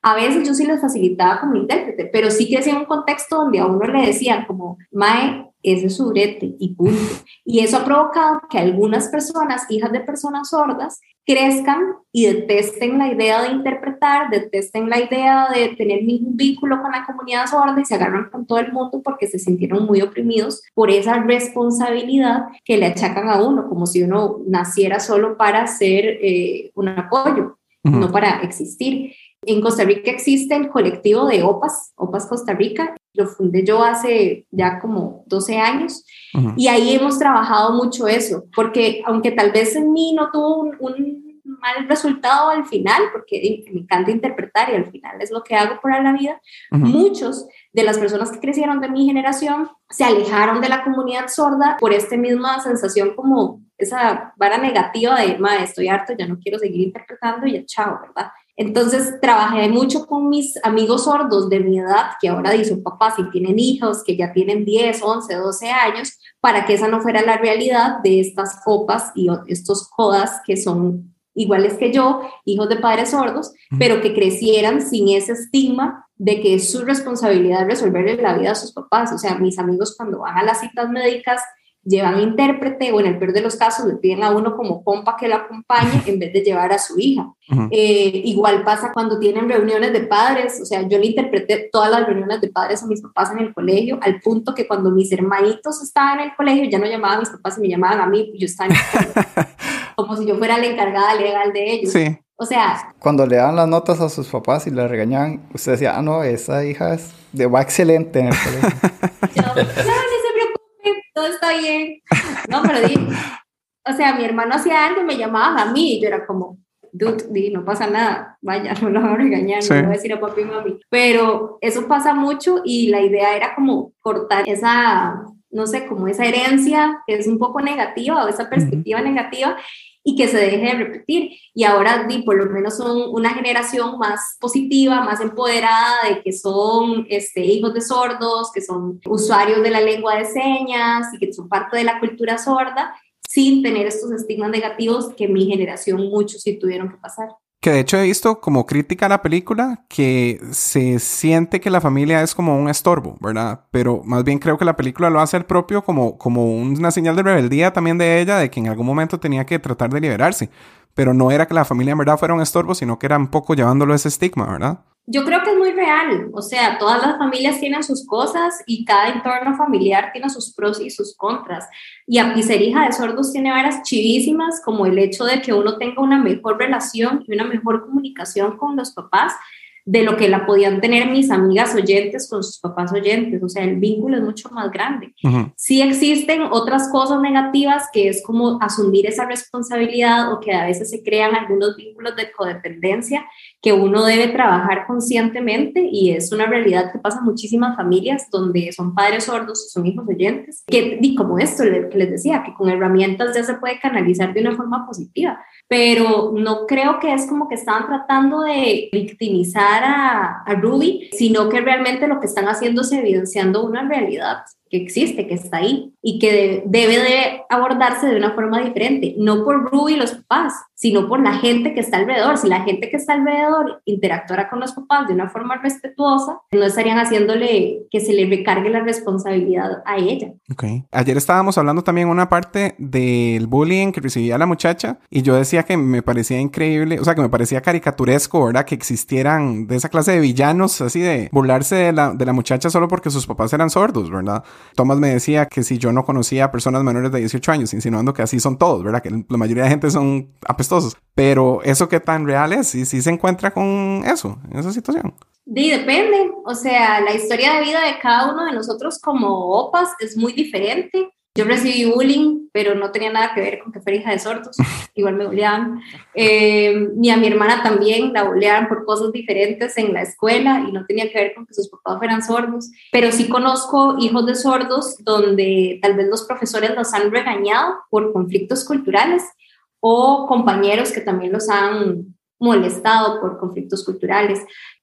S7: A veces yo sí les facilitaba como intérprete, pero sí que hacía un contexto donde a uno le decían como, Mae, ese es su brete y punto. Y eso ha provocado que algunas personas, hijas de personas sordas, crezcan y detesten la idea de interpretar, detesten la idea de tener ningún vínculo con la comunidad sorda y se agarran con todo el mundo porque se sintieron muy oprimidos por esa responsabilidad que le achacan a uno, como si uno naciera solo para ser eh, un apoyo,
S1: Ujú.
S7: no para existir. En Costa Rica existe el colectivo de OPAS, OPAS Costa Rica, lo fundé yo hace ya como 12 años
S1: Ujú.
S7: y ahí hemos trabajado mucho eso, porque aunque tal vez en mí no tuvo un, un mal resultado al final, porque me encanta interpretar y al final es lo que hago por la vida,
S1: Ujú.
S7: muchos de las personas que crecieron de mi generación se alejaron de la comunidad sorda por esta misma sensación como esa vara negativa de, ma, estoy harto, ya no quiero seguir interpretando y ya chao, ¿verdad? Entonces trabajé mucho con mis amigos sordos de mi edad, que ahora dicen papás y tienen hijos, que ya tienen 10, 11, 12 años, para que esa no fuera la realidad de estas copas y estos codas que son iguales que yo, hijos de padres sordos, pero que crecieran sin ese estigma de que es su responsabilidad resolverle la vida a sus papás. O sea, mis amigos cuando van a las citas médicas llevan intérprete o en el peor de los casos le piden a uno como compa que lo acompañe en vez de llevar a su hija.
S1: Ujú.
S7: Eh, igual pasa cuando tienen reuniones de padres, o sea, yo le interpreté todas las reuniones de padres a mis papás en el colegio, al punto que cuando mis hermanitos estaban en el colegio ya no llamaban a mis papás y me llamaban a mí, yo estaba en el colegio, [LAUGHS] como si yo fuera la encargada legal de ellos.
S1: Sí.
S7: O sea,
S3: Cuando le daban las notas a sus papás y le regañaban, usted decía, ah, no, esa hija es de, va excelente en el colegio. [LAUGHS]
S7: yo, preocupe, todo está bien. No, pero di, o sea, mi hermano hacía algo y me llamaban a mí y yo era como, dude, di, no pasa nada, vaya, [LAUGHS] no lo voy a regañar,
S1: Sí.
S7: no voy a decir a papi y mami. Pero eso pasa mucho y la idea era como cortar esa, no sé, como esa herencia que es un poco negativa o esa perspectiva negativa y que se deje de repetir. Y ahora, di, por lo menos son una generación más positiva, más empoderada, de que son este, hijos de sordos, que son usuarios de la lengua de señas y que son parte de la cultura sorda, sin tener estos estigmas negativos que mi generación muchos sí tuvieron que pasar.
S1: Que de hecho he visto como crítica a la película que se siente que la familia es como un estorbo, ¿verdad? Pero más bien creo que la película lo hace el propio como, como una señal de rebeldía también de ella, de que en algún momento tenía que tratar de liberarse. Pero no era que la familia en verdad fuera un estorbo, sino que era un poco llevándolo ese estigma, ¿verdad?
S7: Yo creo que es muy real, o sea, todas las familias tienen sus cosas y cada entorno familiar tiene sus pros y sus contras. Y a ser hija de sordos tiene varas chivísimas, como el hecho de que uno tenga una mejor relación y una mejor comunicación con los papás de lo que la podían tener mis amigas oyentes con sus papás oyentes, o sea, el vínculo es mucho más grande.
S1: Ujú.
S7: Sí existen otras cosas negativas que es como asumir esa responsabilidad o que a veces se crean algunos vínculos de codependencia que uno debe trabajar conscientemente y es una realidad que pasa en muchísimas familias donde son padres sordos, son hijos oyentes, que y como esto que les decía, que con herramientas ya se puede canalizar de una forma positiva, pero no creo que es como que estaban tratando de victimizar a, a Ruby, sino que realmente lo que están haciendo es evidenciando una realidad que existe, que está ahí y que de- debe de abordarse de una forma diferente, no por Ruby y los papás, sino por la gente que está alrededor. Si la gente que está alrededor interactuara con los papás de una forma respetuosa, no estarían haciéndole que se le recargue la responsabilidad a ella.
S1: Ok. Ayer estábamos hablando también una parte del bullying que recibía la muchacha y yo decía que me parecía increíble, o sea, que me parecía caricaturesco, ¿verdad? Que existieran de esa clase de villanos, así de burlarse de la, de la muchacha solo porque sus papás eran sordos, ¿verdad? Thomas me decía que si yo no conocía personas menores de 18 años, insinuando que así son todos, ¿verdad? Que la mayoría de gente son apestosos. Pero eso que tan real es, sí, sí se encuentra con eso, en esa situación.
S7: Sí, depende. O sea, la historia de vida de cada uno de nosotros como opas es muy diferente. Yo recibí bullying, pero no tenía nada que ver con que fuera hija de sordos. [LAUGHS] Igual me bulleaban. Eh, ni a mi hermana también la bulleaban por cosas diferentes en la escuela y no tenía que ver con que sus papás fueran sordos. Pero sí conozco hijos de sordos donde tal vez los profesores los han regañado por conflictos culturales o compañeros que también los han molestado por conflictos culturales.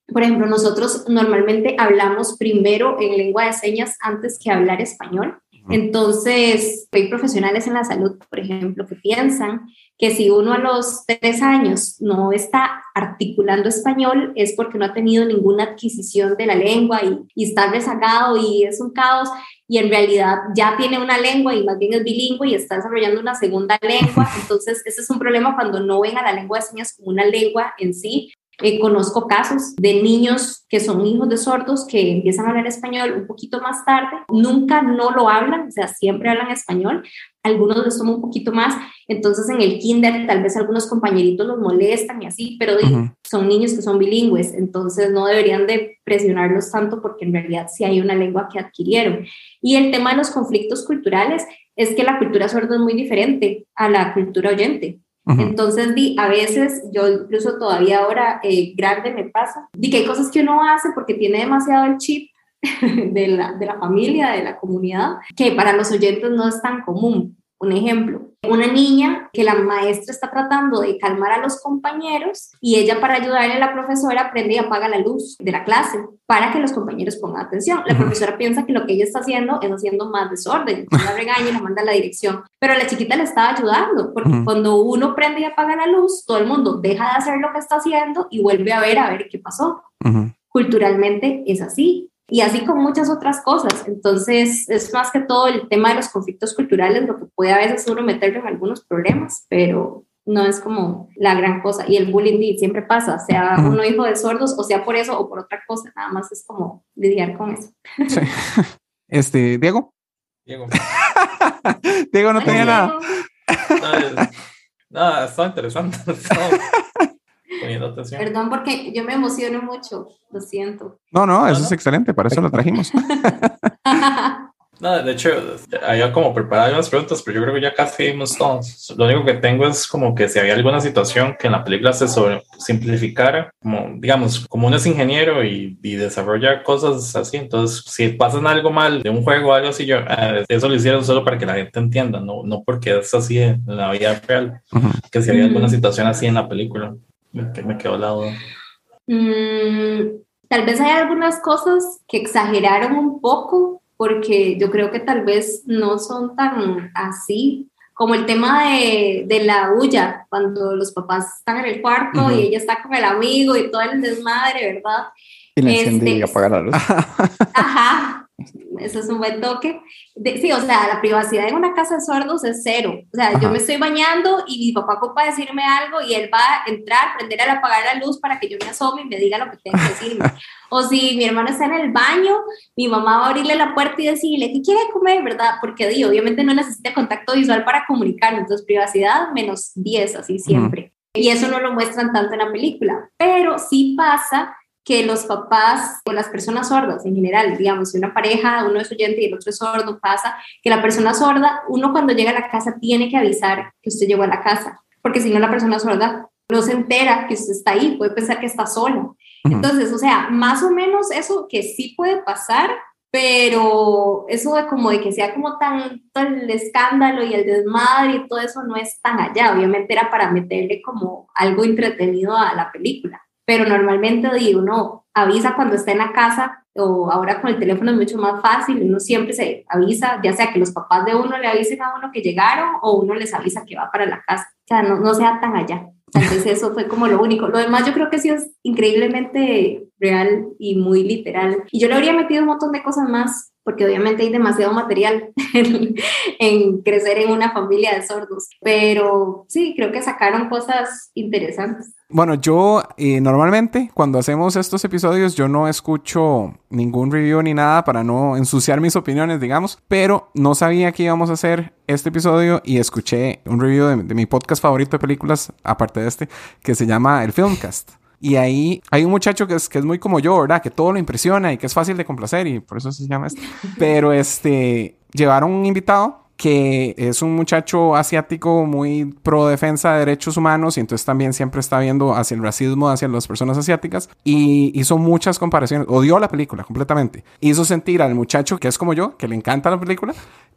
S7: Por ejemplo, nosotros normalmente hablamos primero en lengua de señas antes que hablar español. Entonces, hay profesionales en la salud, por ejemplo, que piensan que si uno a los tres años no está articulando español es porque no ha tenido ninguna adquisición de la lengua y, y está rezagado y es un caos y en realidad ya tiene una lengua y más bien es bilingüe y está desarrollando una segunda lengua. [LAUGHS] Entonces, ese es un problema cuando no ven a la lengua de señas como una lengua en sí, eh, conozco casos de niños que son hijos de sordos que empiezan a hablar español un poquito más tarde, nunca no lo hablan, o sea, siempre hablan español, algunos les toma un poquito más, entonces en el kinder tal vez algunos compañeritos los molestan y así, pero di,
S1: Ujú.
S7: son niños que son bilingües, entonces no deberían de presionarlos tanto porque en realidad sí hay una lengua que adquirieron. Y el tema de los conflictos culturales es que la cultura sorda es muy diferente a la cultura oyente. Entonces, di, a veces, yo incluso todavía ahora eh, grande me pasa, di que hay cosas que uno hace porque tiene demasiado el chip [LAUGHS] de la, de la familia, de la comunidad, que para los oyentes no es tan común. Un ejemplo, una niña que la maestra está tratando de calmar a los compañeros y ella para ayudarle a la profesora prende y apaga la luz de la clase para que los compañeros pongan atención. La profesora piensa que lo que ella está haciendo es haciendo más desorden, la regaña y la manda a la dirección, pero la chiquita le estaba ayudando porque cuando uno prende y apaga la luz, todo el mundo deja de hacer lo que está haciendo y vuelve a ver a ver qué pasó. Culturalmente es así. Y así con muchas otras cosas. Entonces, es más que todo el tema de los conflictos culturales lo que puede a veces uno meterlo en algunos problemas, pero no es como la gran cosa. Y el bullying siempre pasa, sea uno hijo de sordos, o sea por eso o por otra cosa. Nada más es como lidiar con eso.
S1: Sí. [LAUGHS] Este, Diego.
S2: Diego. [LAUGHS]
S1: Diego no tenía
S7: Ay,
S1: nada.
S2: Nada, está interesante. Está- [LAUGHS] poniendo atención.
S7: Perdón porque yo me emociono mucho, lo siento.
S1: No, no, eso
S2: no.
S1: es excelente, para eso lo trajimos. [LAUGHS]
S2: No, de hecho, había como preparado unas preguntas, pero yo creo que ya casi vimos todos. Lo único que tengo es como que si había alguna situación que en la película se sobre simplificara, como digamos, como uno es ingeniero y, y desarrolla cosas así, entonces si pasan algo mal de un juego o algo así, yo, eh, eso lo hicieron solo para que la gente entienda, no, no porque es así en la vida real,
S1: Ujú.
S2: que si había alguna situación así en la película, me, me quedó la duda.
S7: Mm, tal vez hay algunas cosas que exageraron un poco, porque yo creo que tal vez no son tan así, como el tema de, de la huya, cuando los papás están en el cuarto y ella está con el amigo y todo el desmadre, ¿verdad?
S3: Y le enciende y
S7: Este-
S3: apaga la luz.
S7: Ajá, eso es un buen toque. De- sí, o sea, la privacidad en una casa de sordos es cero. O sea,
S1: Ajá.
S7: yo me estoy bañando y mi papá ocupa decirme algo y él va a entrar, prender al apagar la luz para que yo me asome y me diga lo que tengo que decirme. [LAUGHS] O si mi hermano está en el baño, mi mamá va a abrirle la puerta y decirle, ¿qué quiere comer, verdad? Porque di, obviamente no necesita contacto visual para comunicar, entonces privacidad menos 10, así siempre. Y eso no lo muestran tanto en la película, pero sí pasa que los papás o las personas sordas en general, digamos, si una pareja, uno es oyente y el otro es sordo, pasa que la persona sorda, uno cuando llega a la casa tiene que avisar que usted llegó a la casa, porque si no la persona sorda no se entera que usted está ahí, puede pensar que está sola. Entonces, o sea, más o menos eso que sí puede pasar, pero eso de como de que sea como tanto el escándalo y el desmadre y todo eso no es tan allá, obviamente era para meterle como algo entretenido a la película pero normalmente digo, uno avisa cuando está en la casa o ahora con el teléfono es mucho más fácil, uno siempre se avisa, ya sea que los papás de uno le avisen a uno que llegaron o uno les avisa que va para la casa, o sea, no, no sea tan allá. Entonces eso fue como lo único. Lo demás yo creo que sí es increíblemente real y muy literal. Y yo le habría metido un montón de cosas más, porque obviamente hay demasiado material [LAUGHS] en, en crecer en una familia de sordos. Pero sí, creo que sacaron cosas interesantes.
S1: Bueno, yo eh, normalmente cuando hacemos estos episodios yo no escucho ningún review ni nada para no ensuciar mis opiniones, digamos, pero no sabía que íbamos a hacer este episodio y escuché un review de, mi podcast favorito de películas, aparte de este, que se llama El Filmcast. Y ahí hay un muchacho que es, que es muy como yo, ¿verdad? Que todo lo impresiona y que es fácil de complacer y por eso se llama este. Pero este, llevaron un invitado que es un muchacho asiático muy pro defensa de derechos humanos y entonces también siempre está viendo hacia el racismo hacia las personas asiáticas y hizo muchas comparaciones, odió la película completamente. Hizo sentir al muchacho que es como yo, que le encanta la película,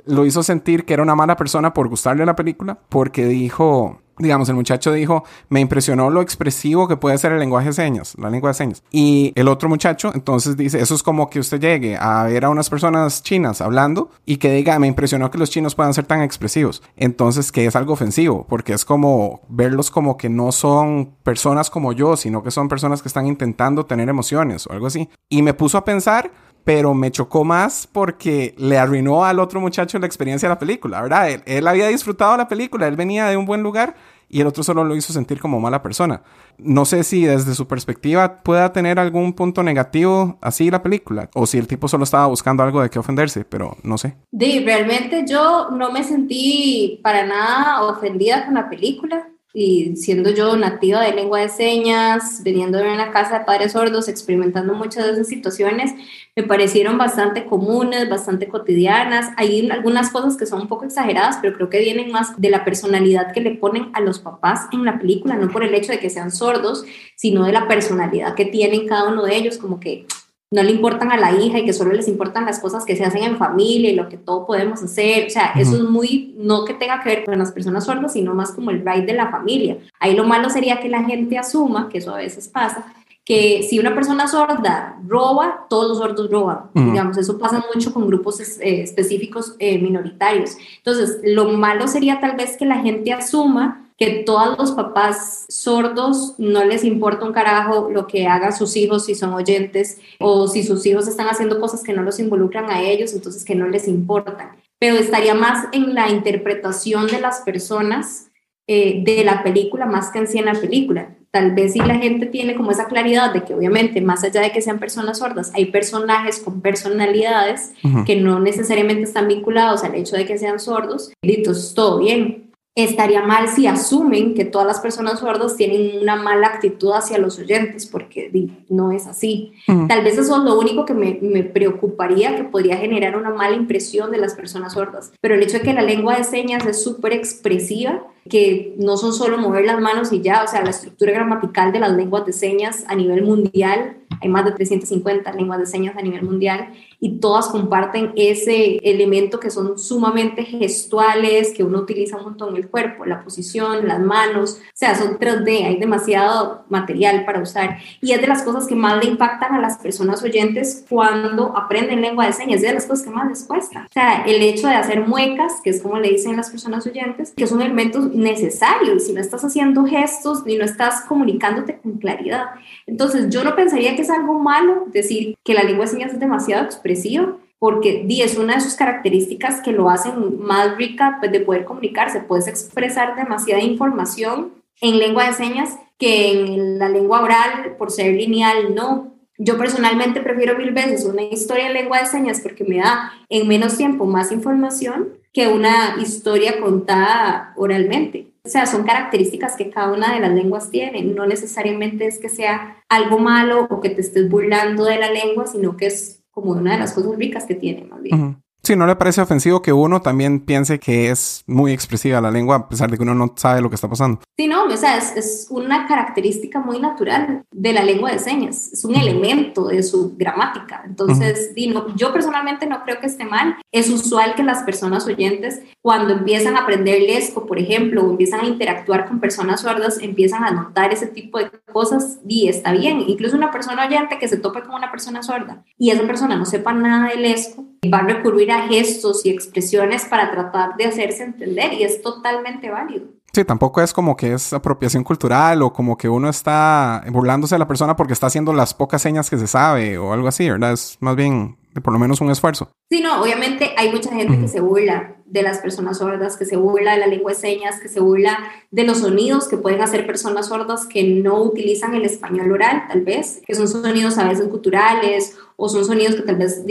S1: lo hizo sentir que era una mala persona por gustarle la película porque dijo, digamos, el muchacho dijo, me impresionó lo expresivo que puede ser el lenguaje de señas, la lengua de señas. Y el otro muchacho, entonces dice, eso es como que usted llegue a ver a unas personas chinas hablando y que diga, me impresionó que los chinos puedan ser tan expresivos. Entonces, que es algo ofensivo, porque es como verlos como que no son personas como yo, sino que son personas que están intentando tener emociones o algo así. Y me puso a pensar pero me chocó más porque le arruinó al otro muchacho la experiencia de la película, ¿verdad? Él, él, había disfrutado la película, él venía de un buen lugar y el otro solo lo hizo sentir como mala persona. No sé si desde su perspectiva pueda tener algún punto negativo así la película o si el tipo solo estaba buscando algo de qué ofenderse, pero no sé.
S7: Sí, realmente yo no me sentí para nada ofendida con la película y siendo yo nativa de lengua de señas, veniendo de una casa de padres sordos, experimentando muchas de esas situaciones, me parecieron bastante comunes, bastante cotidianas. Hay algunas cosas que son un poco exageradas, pero creo que vienen más de la personalidad que le ponen a los papás en la película, no por el hecho de que sean sordos, sino de la personalidad que tienen cada uno de ellos, como que no le importan a la hija y que solo les importan las cosas que se hacen en familia y lo que todos podemos hacer. O sea, uh -huh. eso es muy, no que tenga que ver con las personas sordas, sino más como el ride de la familia. Ahí lo malo sería que la gente asuma, que eso a veces pasa, que si una persona sorda roba, todos los sordos roban. Uh -huh. Digamos, eso pasa mucho con grupos eh, específicos eh, minoritarios. Entonces, lo malo sería tal vez que la gente asuma que todos los papás sordos no les importa un carajo lo que hagan sus hijos si son oyentes o si sus hijos están haciendo cosas que no los involucran a ellos, entonces que no les importan. Pero estaría más en la interpretación de las personas eh, de la película más que en sí en la película. Tal vez si la gente tiene como esa claridad de que obviamente más allá de que sean personas sordas, hay personajes con personalidades uh -huh. que no necesariamente están vinculados al hecho de que sean sordos, entonces todo bien estaría mal si asumen que todas las personas sordas tienen una mala actitud hacia los oyentes, porque no es así.
S1: Mm.
S7: Tal vez eso es lo único que me, me preocuparía, que podría generar una mala impresión de las personas sordas. Pero el hecho de que la lengua de señas es súper expresiva, que no son solo mover las manos y ya, o sea, la estructura gramatical de las lenguas de señas a nivel mundial, hay más de 350 lenguas de señas a nivel mundial, y todas comparten ese elemento que son sumamente gestuales, que uno utiliza un montón el cuerpo, la posición, las manos, o sea, son 3D, hay demasiado material para usar. Y es de las cosas que más le impactan a las personas oyentes cuando aprenden lengua de señas, es de las cosas que más les cuesta. O sea, el hecho de hacer muecas, que es como le dicen las personas oyentes, que son elementos necesarios, si no estás haciendo gestos ni no estás comunicándote con claridad. Entonces, yo no pensaría que es algo malo decir que la lengua de señas es demasiado expresiva, porque di, es una de sus características que lo hacen más rica pues, de poder comunicarse. Puedes expresar demasiada información en lengua de señas que en la lengua oral, por ser lineal, no. Yo personalmente prefiero mil veces una historia en lengua de señas porque me da en menos tiempo más información que una historia contada oralmente. O sea, son características que cada una de las lenguas tiene. No necesariamente es que sea algo malo o que te estés burlando de la lengua, sino que es como una de las cosas ricas que tiene, más bien.
S1: Sí, no le parece ofensivo que uno también piense que es muy expresiva la lengua, a pesar de que uno no sabe lo que está pasando.
S7: Sí, no, o sea, es, es una característica muy natural de la lengua de señas, es un elemento de su gramática. Entonces, di, no, yo personalmente no creo que esté mal. Es usual que las personas oyentes, cuando empiezan a aprender lesco, por ejemplo, o empiezan a interactuar con personas sordas, empiezan a notar ese tipo de cosas y está bien. Incluso una persona oyente que se tope con una persona sorda y esa persona no sepa nada de lesco, va a recurrir a gestos y expresiones para tratar de hacerse entender y es totalmente válido.
S1: Sí, tampoco es como que es apropiación cultural o como que uno está burlándose de la persona porque está haciendo las pocas señas que se sabe o algo así, ¿verdad? Es más bien por lo menos un esfuerzo.
S7: Sí, no, obviamente hay mucha gente que se burla de las personas sordas, que se burla de la lengua de señas, que se burla de los sonidos que pueden hacer personas sordas que no utilizan el español oral, tal vez, que son sonidos a veces culturales o son sonidos que tal vez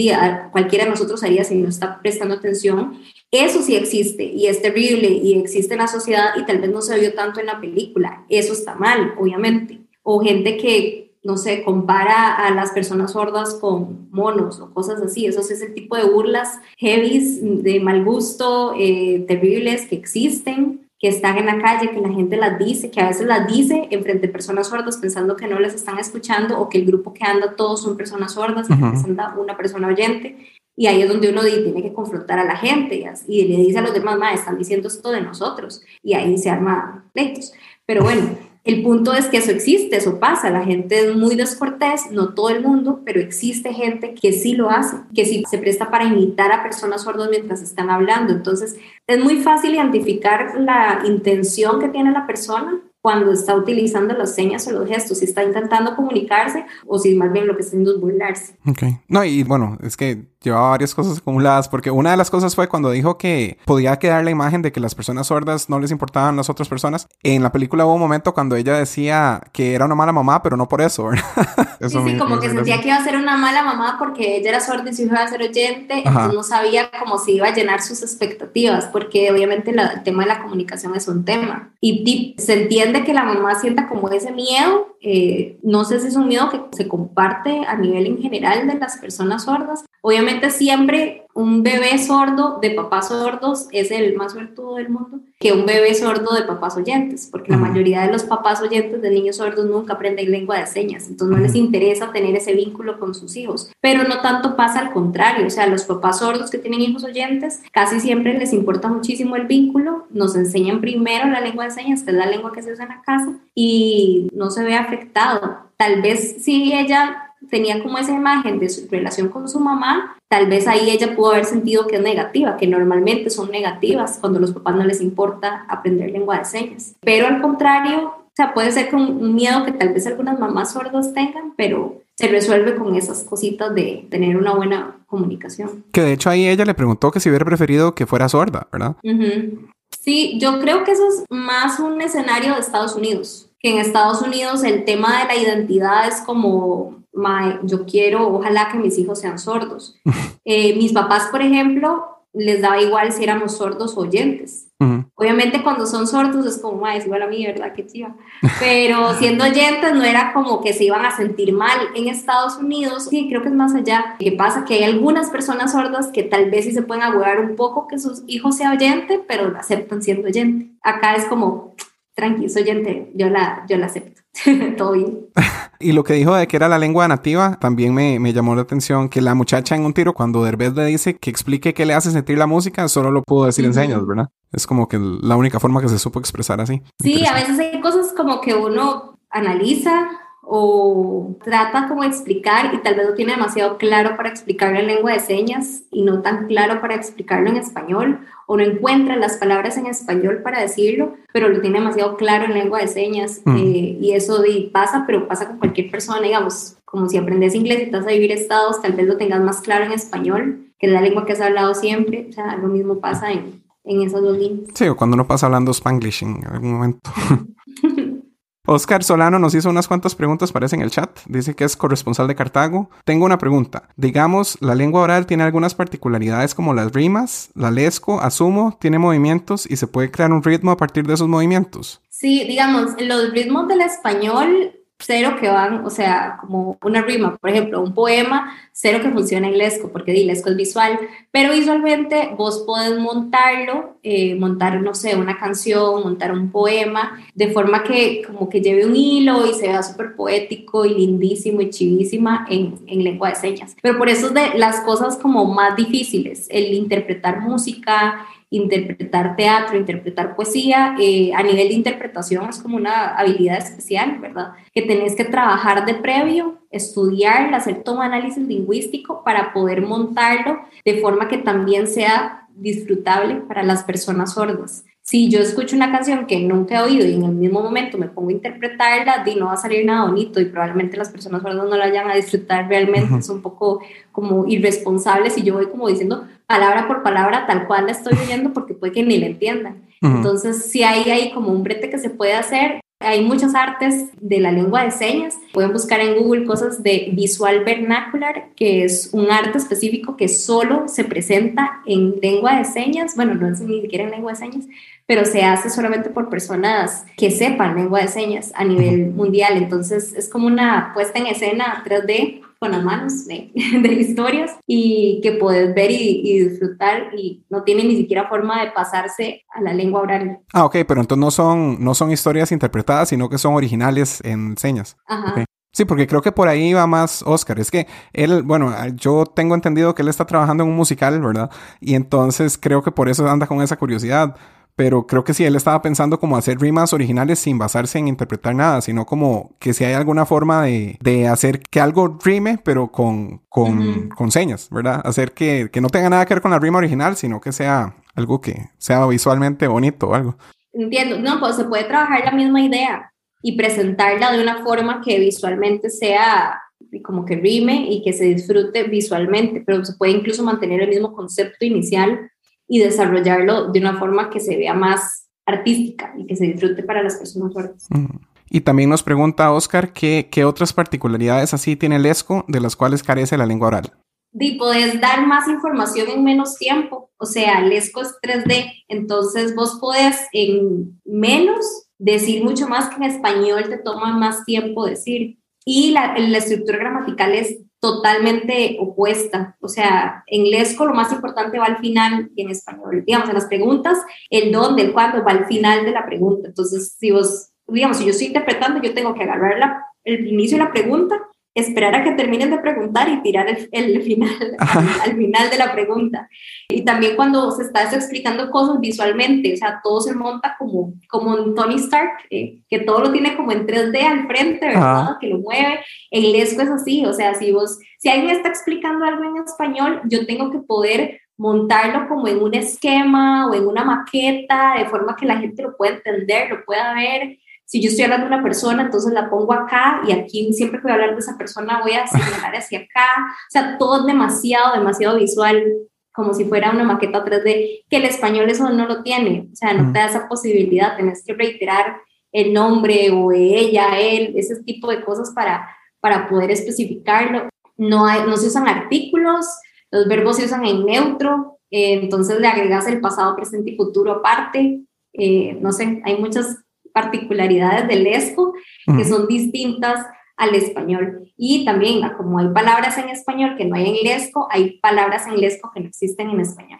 S7: cualquiera de nosotros haría si no está prestando atención. Eso sí existe y es terrible y existe en la sociedad y tal vez no se vio tanto en la película. Eso está mal, obviamente. O gente que no sé, compara a las personas sordas con monos o cosas así. Eso es el tipo de burlas heavies, de mal gusto, eh, terribles que existen, que están en la calle, que la gente las dice, que a veces las dice en frente de personas sordas pensando que no les están escuchando o que el grupo que anda todos son personas sordas, que
S1: Ujú.
S7: anda una persona oyente. Y ahí es donde uno tiene que confrontar a la gente y, le dice a los demás, "Ma, están diciendo esto de nosotros. Y ahí se arma pleitos. Pero bueno, el punto es que eso existe, eso pasa. La gente es muy descortés, no todo el mundo, pero existe gente que sí lo hace, que sí se presta para imitar a personas sordas mientras están hablando. Entonces, es muy fácil identificar la intención que tiene la persona cuando está utilizando las señas o los gestos, si está intentando comunicarse o si más bien lo que está haciendo es burlarse.
S1: Ok. No, y bueno, es que llevaba varias cosas acumuladas porque una de las cosas fue cuando dijo que podía quedar la imagen de que las personas sordas no les importaban las otras personas. En la película hubo un momento cuando ella decía que era una mala mamá, pero no por eso, ¿verdad? [LAUGHS]
S7: Sí,
S1: Eso
S7: sí,
S1: me-
S7: como
S1: me
S7: que sentía que iba a ser una mala mamá porque ella era sorda y su hijo iba a ser oyente,
S1: Ajá.
S7: entonces no sabía cómo se iba a llenar sus expectativas, porque obviamente la- el tema de la comunicación es un tema. Y, y se entiende que la mamá sienta como ese miedo, eh, no sé si es un miedo que se comparte a nivel en general de las personas sordas. Obviamente siempre un bebé sordo de papás sordos es el más suertudo del mundo que un bebé sordo de papás oyentes, porque la mayoría de los papás oyentes de niños sordos nunca aprenden lengua de señas, entonces no les interesa tener ese vínculo con sus hijos. Pero no tanto pasa al contrario, o sea, los papás sordos que tienen hijos oyentes casi siempre les importa muchísimo el vínculo, nos enseñan primero la lengua de señas, que es la lengua que se usa en la casa, y no se ve afectado. Tal vez si ella tenía como esa imagen de su relación con su mamá, tal vez ahí ella pudo haber sentido que es negativa, que normalmente son negativas cuando a los papás no les importa aprender lengua de señas. Pero al contrario, o sea, puede ser con un miedo que tal vez algunas mamás sordas tengan, pero se resuelve con esas cositas de tener una buena comunicación.
S1: Que de hecho ahí ella le preguntó que si hubiera preferido que fuera sorda, ¿verdad?
S7: Ujú. Sí, yo creo que eso es más un escenario de Estados Unidos, que en Estados Unidos el tema de la identidad es como, "Mae, yo quiero, ojalá que mis hijos sean sordos. Eh, mis papás, por ejemplo, les daba igual si éramos sordos o oyentes.
S1: Ujú.
S7: Obviamente cuando son sordos es como, "Ma, es igual a mí, ¿verdad? Qué chiva. Pero [LAUGHS] siendo oyentes no era como que se iban a sentir mal. En Estados Unidos, sí, creo que es más allá. ¿Qué pasa? Que hay algunas personas sordas que tal vez sí se pueden agudar un poco que sus hijos sea oyente, pero lo aceptan siendo oyente. Acá es como, tranqui, es oyente, yo la, yo la acepto. [LAUGHS] Todo bien. [LAUGHS]
S1: Y lo que dijo de que era la lengua nativa, también me, me llamó la atención que la muchacha en un tiro, cuando Derbez le dice que explique qué le hace sentir la música, solo lo pudo decir en señas, ¿verdad? Es como que la única forma que se supo expresar así.
S7: Sí, a veces hay cosas como que uno analiza o trata como de explicar y tal vez lo tiene demasiado claro para explicarlo en lengua de señas y no tan claro para explicarlo en español o no encuentra las palabras en español para decirlo, pero lo tiene demasiado claro en lengua de señas
S1: Mm.
S7: eh, y eso pasa, pero pasa con cualquier persona, digamos, como si aprendes inglés y vas a vivir estados, tal vez lo tengas más claro en español, que es la lengua que has hablado siempre, o sea, lo mismo pasa en, en esas dos líneas.
S1: Sí, o cuando uno pasa hablando Spanglish en algún momento. [LAUGHS] Oscar Solano nos hizo unas cuantas preguntas, parece en el chat. Dice que es corresponsal de Cartago. Tengo una pregunta. Digamos, la lengua oral tiene algunas particularidades como las rimas, la lesco, asumo, tiene movimientos y se puede crear un ritmo a partir de esos movimientos.
S7: Sí, digamos, los ritmos del español, cero que van, o sea, como una rima, por ejemplo, un poema, cero que funciona en lesco, porque di, lesco es visual, pero visualmente vos podés montarlo, eh, montar, no sé, una canción, montar un poema, de forma que como que lleve un hilo y se vea súper poético y lindísimo y chivísima en, en lengua de señas. Pero por eso es de las cosas como más difíciles, el interpretar música, interpretar teatro, interpretar poesía, eh, a nivel de interpretación es como una habilidad especial, ¿verdad? Que tenés que trabajar de previo, estudiar, hacer todo un análisis lingüístico para poder montarlo de forma que también sea disfrutable para las personas sordas. Si yo escucho una canción que nunca he oído y en el mismo momento me pongo a interpretarla, di, no va a salir nada bonito y probablemente las personas sordas no la vayan a disfrutar realmente. Es un poco como irresponsable si yo voy como diciendo palabra por palabra tal cual la estoy oyendo porque puede que ni la entiendan. Entonces, si hay ahí como un brete que se puede hacer. Hay muchas artes de la lengua de señas. Pueden buscar en Google cosas de visual vernacular, que es un arte específico que solo se presenta en lengua de señas. Bueno, no es ni siquiera en lengua de señas, pero se hace solamente por personas que sepan lengua de señas a nivel mundial. Entonces, es como una puesta en escena 3D con las manos de, [LAUGHS] de historias y que puedes ver y, y disfrutar y no tiene ni siquiera forma de pasarse a la lengua oral.
S1: Ah, ok, pero entonces no son, no son historias interpretadas, sino que son originales en señas.
S7: Ajá.
S1: Ok. Sí, porque creo que por ahí va más Oscar. Es que él, bueno, yo tengo entendido que él está trabajando en un musical, ¿verdad? Y entonces creo que por eso anda con esa curiosidad. Pero creo que sí, él estaba pensando como hacer rimas originales sin basarse en interpretar nada, sino como que si hay alguna forma de, de hacer que algo rime, pero con, con,
S7: Ujú.
S1: con señas, ¿verdad? Hacer que, que no tenga nada que ver con la rima original, sino que sea algo que sea visualmente bonito o algo.
S7: Entiendo, no, pues se puede trabajar la misma idea y presentarla de una forma que visualmente sea como que rime y que se disfrute visualmente, pero se puede incluso mantener el mismo concepto inicial y desarrollarlo de una forma que se vea más artística y que se disfrute para las personas sordas.
S1: Mm. Y también nos pregunta Oscar que, qué otras particularidades así tiene el ESCO de las cuales carece la lengua oral.
S7: Y podés dar más información en menos tiempo. O sea, el ESCO es 3D, entonces vos podés en menos decir mucho más que en español te toma más tiempo decir. Y la, la estructura gramatical es totalmente opuesta. O sea, en lesco lo más importante va al final y en español, digamos, en las preguntas, el dónde, el cuándo va al final de la pregunta. Entonces, si vos, digamos, si yo estoy interpretando, yo tengo que agarrar la, el inicio de la pregunta, esperar a que terminen de preguntar y tirar el, el [LAUGHS] final, al, al, final de la pregunta. Y también cuando se está explicando cosas visualmente, o sea, todo se monta como, como en Tony Stark, eh, que todo lo tiene como en 3D al frente, ¿verdad? Ah. Que lo mueve. En lesco es así, o sea, si vos, si alguien está explicando algo en español, yo tengo que poder montarlo como en un esquema o en una maqueta, de forma que la gente lo pueda entender, lo pueda ver si yo estoy hablando de una persona, entonces la pongo acá y aquí siempre que voy a hablar de esa persona voy a señalar hacia acá. O sea, todo es demasiado, demasiado visual, como si fuera una maqueta 3D, que el español eso no lo tiene. O sea, no te da esa posibilidad, tenés que reiterar el nombre o ella, él, ese tipo de cosas para, para poder especificarlo. No, hay, no se usan artículos, los verbos se usan en neutro, eh, entonces le agregas el pasado, presente y futuro aparte. Eh, no sé, hay muchas particularidades del lesco que
S1: Ujú.
S7: son distintas al español. Y también, como hay palabras en español que no hay en lesco, hay palabras en lesco que no existen en español.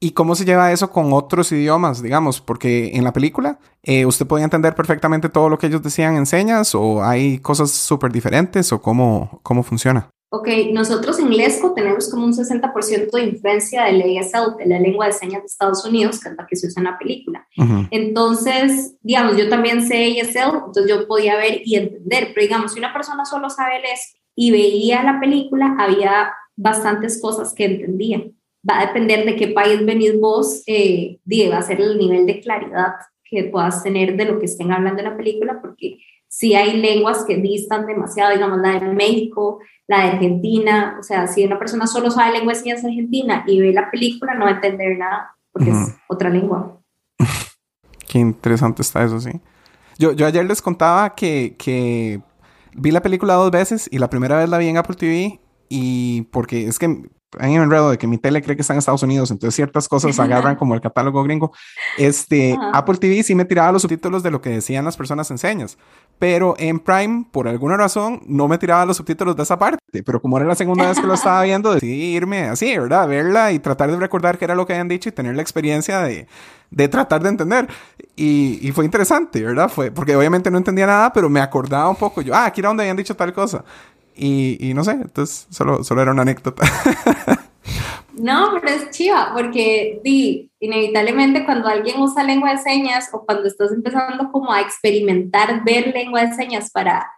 S1: ¿Y cómo se lleva eso con otros idiomas, digamos? Porque en la película eh, usted podía entender perfectamente todo lo que ellos decían en señas o hay cosas súper diferentes o cómo, cómo funciona.
S7: Ok, nosotros en Lesco tenemos como un 60% de influencia del ESL, de la lengua de señas de Estados Unidos, que es la que se usa en la película. Entonces, digamos, yo también sé ESL, entonces yo podía ver y entender, pero digamos, si una persona solo sabe Lesco y veía la película, había bastantes cosas que entendía. Va a depender de qué país venís vos, eh, va a ser el nivel de claridad que puedas tener de lo que estén hablando en la película, porque si hay lenguas que distan demasiado, digamos, la de México, la de Argentina, o sea, si una persona solo sabe lengua de señas argentina y ve la película, no va a entender nada, porque
S1: Ujú.
S7: es otra lengua. [LAUGHS]
S1: Qué interesante está eso, sí. Yo, yo ayer les contaba que, que vi la película dos veces y la primera vez la vi en Apple TV y porque es que hay un enredo de que mi tele cree que está en Estados Unidos, entonces ciertas cosas agarran como el catálogo gringo. Este,
S7: Ajá.
S1: Apple TV sí me tiraba los subtítulos de lo que decían las personas en señas, pero en Prime, por alguna razón, no me tiraba los subtítulos de esa parte, pero como era la segunda vez que lo estaba viendo, decidí irme así, ¿verdad? Verla y tratar de recordar qué era lo que habían dicho y tener la experiencia de, de tratar de entender. Y, y fue interesante, ¿verdad? Fue, porque obviamente no entendía nada, pero me acordaba un poco. Yo, ah, aquí era donde habían dicho tal cosa. Y, y no sé, entonces solo, solo era una anécdota. [LAUGHS]
S7: No, pero es chiva, porque di, inevitablemente cuando alguien usa lengua de señas o cuando estás empezando como a experimentar ver lengua de señas para,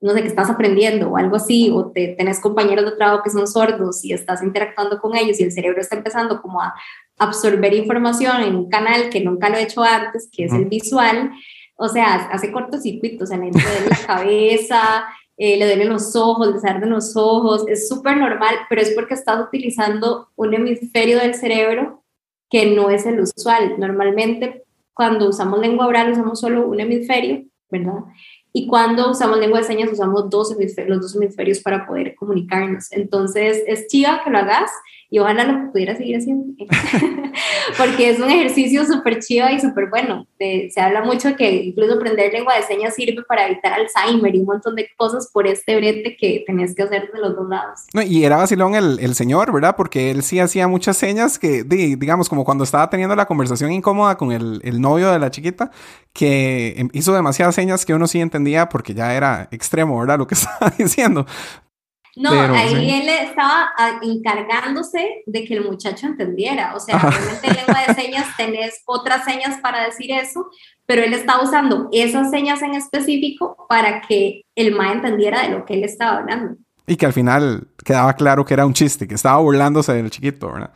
S7: no sé, que estás aprendiendo o algo así, o te tenés compañeros de trabajo que son sordos y estás interactuando con ellos y el cerebro está empezando como a absorber información en un canal que nunca lo he hecho antes, que es el visual, o sea, hace cortocircuitos, en la [LAUGHS] cabeza, eh, le duelen los ojos, les arden los ojos, es súper normal, pero es porque estás utilizando un hemisferio del cerebro que no es el usual. Normalmente cuando usamos lengua oral usamos solo un hemisferio, ¿verdad? Y cuando usamos lengua de señas usamos dos hemisferios, los dos hemisferios para poder comunicarnos. Entonces es chiva que lo hagas y ojalá lo pudiera seguir haciendo. [LAUGHS] Porque es un ejercicio súper chiva y súper bueno. De- se habla mucho que incluso aprender lengua de señas sirve para evitar Alzheimer y un montón de cosas por este brete que tenés que hacer de los dos lados.
S1: No, y era vacilón el, el señor, ¿verdad? Porque él sí hacía muchas señas que, di- digamos, como cuando estaba teniendo la conversación incómoda con el, el novio de la chiquita, que em, hizo demasiadas señas que uno sí entendía porque ya era extremo, ¿verdad? Lo que [LAUGHS] estaba diciendo.
S7: No,
S1: Pero,
S7: ahí
S1: sí.
S7: él estaba ah, encargándose de que el muchacho entendiera. O sea, realmente en lengua de [LAUGHS] señas tenés otras señas para decir eso, pero él estaba usando esas señas en específico para que el ma entendiera de lo que él estaba hablando.
S1: Y que al final quedaba claro que era un chiste, que estaba burlándose del chiquito, ¿verdad?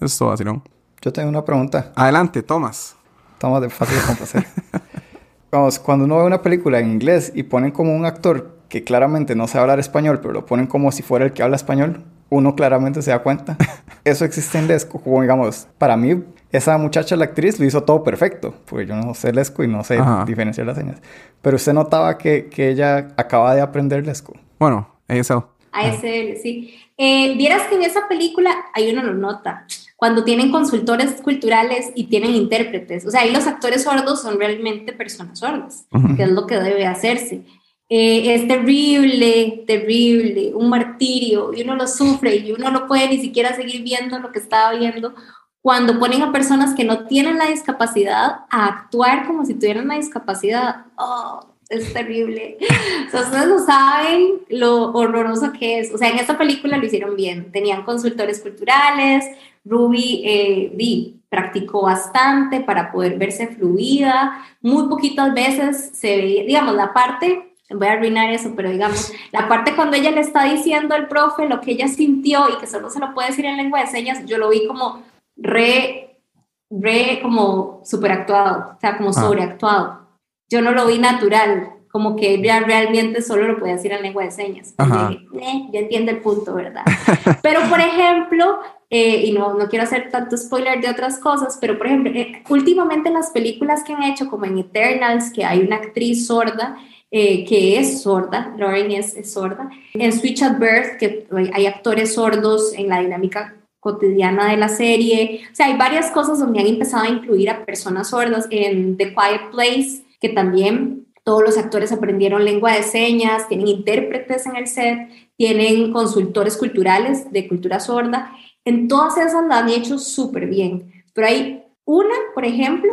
S1: Esto vacilón.
S3: Yo tengo una pregunta.
S1: Adelante, Tomás.
S3: Estamos de fácil de complacer. [LAUGHS] Vamos, cuando uno ve una película en inglés y ponen como un actor que claramente no sabe hablar español, pero lo ponen como si fuera el que habla español, uno claramente se da cuenta. [LAUGHS] Eso existe en Lesco, como digamos, para mí, esa muchacha, la actriz, lo hizo todo perfecto, porque yo no sé Lesco y no sé
S1: Ajá.
S3: diferenciar las señas. Pero usted notaba que, que ella acaba de aprender Lesco.
S1: Bueno, eso.
S7: A ese, sí. Eh, Vieras que en esa película, ahí uno lo nota, cuando tienen consultores culturales y tienen intérpretes. O sea, ahí los actores sordos son realmente personas sordas,
S1: Ujú.
S7: que es lo que debe hacerse. Eh, es terrible, terrible, un martirio, y uno lo sufre y uno no puede ni siquiera seguir viendo lo que estaba viendo cuando ponen a personas que no tienen la discapacidad a actuar como si tuvieran la discapacidad. Oh, es terrible. [LAUGHS] Ustedes no saben lo horroroso que es. O sea, en esta película lo hicieron bien. Tenían consultores culturales, Ruby eh, di, practicó bastante para poder verse fluida. Muy poquitas veces se veía, digamos, la parte, voy a arruinar eso, pero digamos, la parte cuando ella le está diciendo al profe lo que ella sintió y que solo se lo puede decir en lengua de señas, yo lo vi como re, re, como superactuado, o sea, como
S1: Ah.
S7: sobreactuado. Yo no lo vi natural, como que ella realmente solo lo podía decir en lengua de señas. Dije, "Eh, ya entiende el punto, ¿verdad? [LAUGHS] Pero, por ejemplo, eh, y no, no quiero hacer tanto spoiler de otras cosas, pero, por ejemplo, eh, últimamente en las películas que han hecho, como en Eternals, que hay una actriz sorda eh, que es sorda, Lauren es, es sorda. En Switch at Birth, que hay actores sordos en la dinámica cotidiana de la serie. O sea, hay varias cosas donde han empezado a incluir a personas sordas. En The Quiet Place, que también todos los actores aprendieron lengua de señas, tienen intérpretes en el set, tienen consultores culturales de cultura sorda. En todas esas la han hecho súper bien. Pero hay una, por ejemplo,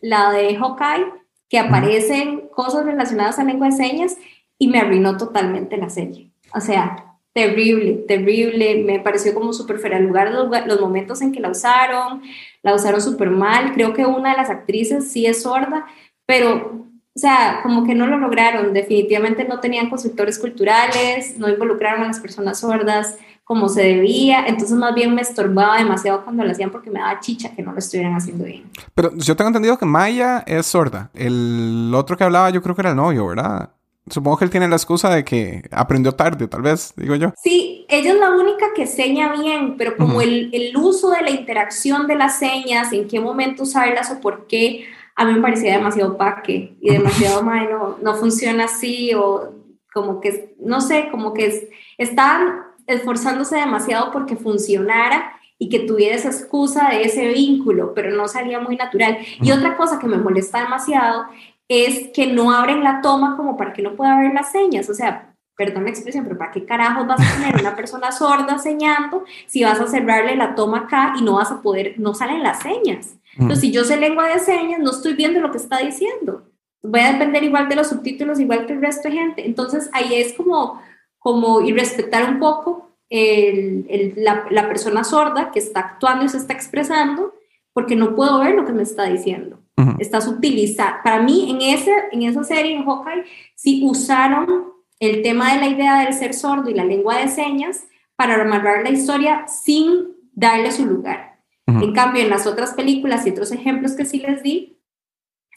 S7: la de Hawkeye, que aparecen cosas relacionadas a lengua de señas y me arruinó totalmente la serie. O sea, terrible, terrible. Me pareció como súper fuera de lugar los, los, momentos en que la usaron. La usaron súper mal. Creo que una de las actrices sí es sorda, pero, o sea, como que no lo lograron. Definitivamente no tenían consultores culturales, no involucraron a las personas sordas como se debía, entonces más bien me estorbaba demasiado cuando lo hacían porque me daba chicha que no lo estuvieran haciendo bien.
S1: Pero yo tengo entendido que Maya es sorda. El otro que hablaba yo creo que era el novio, ¿verdad? Supongo que él tiene la excusa de que aprendió tarde, tal vez, digo yo.
S7: Sí, ella es la única que seña bien, pero como uh -huh. el, el, uso de la interacción de las señas, en qué momento usarlas o por qué, a mí me parecía demasiado paque y demasiado, madre, no, no funciona así o como que, no sé, como que es, estaban esforzándose demasiado porque funcionara y que tuviera esa excusa de ese vínculo, pero no salía muy natural. Y otra cosa que me molesta demasiado es que no abren la toma como para que no pueda ver las señas. O sea, perdón la expresión, pero ¿para qué carajos vas a tener una persona sorda señando si vas a cerrarle la toma acá y no vas a poder, no salen las señas? Entonces, si yo sé lengua de señas, no estoy viendo lo que está diciendo. Voy a depender igual de los subtítulos, igual que el resto de gente. Entonces, ahí es como como y respetar un poco el, el, la, la, persona sorda que está actuando y se está expresando, porque no puedo ver lo que me está diciendo. Uh -huh. Estás utilizando, para mí en, ese, en esa serie, en Hawkeye, sí usaron el tema de la idea del ser sordo y la lengua de señas para amarrar la historia sin darle su lugar. Uh -huh. En cambio, en las otras películas y otros ejemplos que sí les di,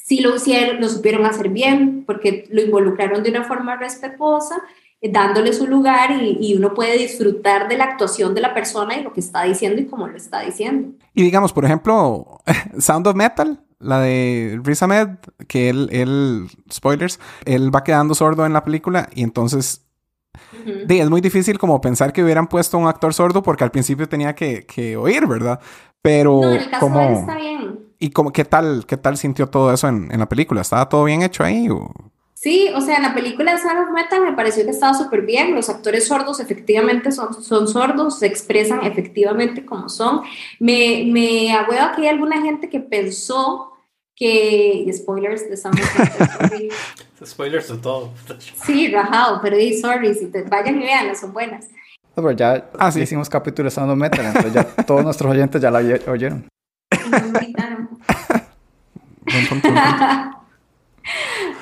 S7: sí lo, hicieron, lo supieron hacer bien, porque lo involucraron de una forma respetuosa dándole su lugar y, y, uno puede disfrutar de la actuación de la persona y lo que está diciendo y cómo lo está diciendo.
S1: Y digamos, por ejemplo, [LAUGHS] Sound of Metal, la de Riz Ahmed, que él, él, spoilers, él va quedando sordo en la película y entonces uh -huh. de, es muy difícil como pensar que hubieran puesto un actor sordo porque al principio tenía que, que oír, ¿verdad? Pero
S7: no, el caso
S1: como...
S7: de él está bien.
S1: ¿Y como, qué, tal, qué tal sintió todo eso en, en la película? ¿Estaba todo bien hecho ahí? O...
S7: Sí, o sea, en la película de Sound of Metal me pareció que estaba súper bien. Los actores sordos efectivamente son, son sordos, se expresan efectivamente como son. Me, me ahueva que hay alguna gente que pensó que. Spoilers de Sound of Metal.
S2: Spoilers de todo.
S7: Sí, rajado, pero di sorry, si te vayan y vean, son buenas.
S3: No, pero ya ah, sí. hicimos capítulo de Sound of Metal, entonces ya [LAUGHS] todos nuestros oyentes ya la oyeron. [LAUGHS] [LAUGHS]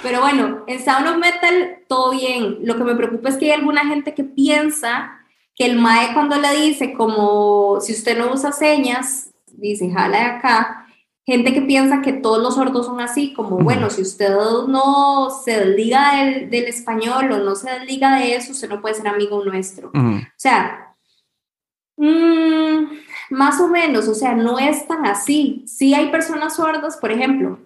S7: Pero bueno, en Sound of Metal todo bien. Lo que me preocupa es que hay alguna gente que piensa que el MAE cuando le dice como si usted no usa señas, dice jala de acá, gente que piensa que todos los sordos son así, como bueno, si usted no se desliga del, del español o no se desliga de eso, usted no puede ser amigo nuestro. Uh -huh. O sea, mmm, más o menos, o sea, no es tan así. Sí hay personas sordas, por ejemplo,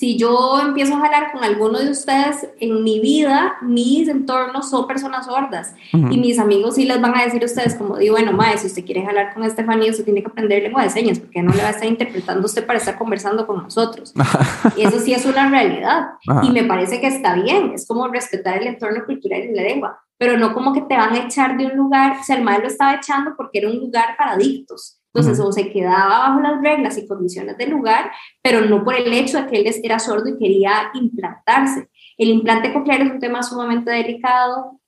S7: si yo empiezo a jalar con alguno de ustedes en mi vida, mis entornos son personas sordas uh -huh. y mis amigos sí les van a decir a ustedes como digo, bueno, mae, si usted quiere jalar con Estefanía, usted tiene que aprender lengua de señas porque no le va a estar interpretando usted para estar conversando con nosotros. [LAUGHS] y eso sí es una realidad uh -huh. y me parece que está bien, es como respetar el entorno cultural y la lengua, pero no como que te van a echar de un lugar, o sea, el mae lo estaba echando porque era un lugar para adictos. Entonces, uh -huh. o se quedaba bajo las reglas y condiciones del lugar, pero no por el hecho de que él era sordo y quería implantarse. El implante coclear es un tema sumamente delicado,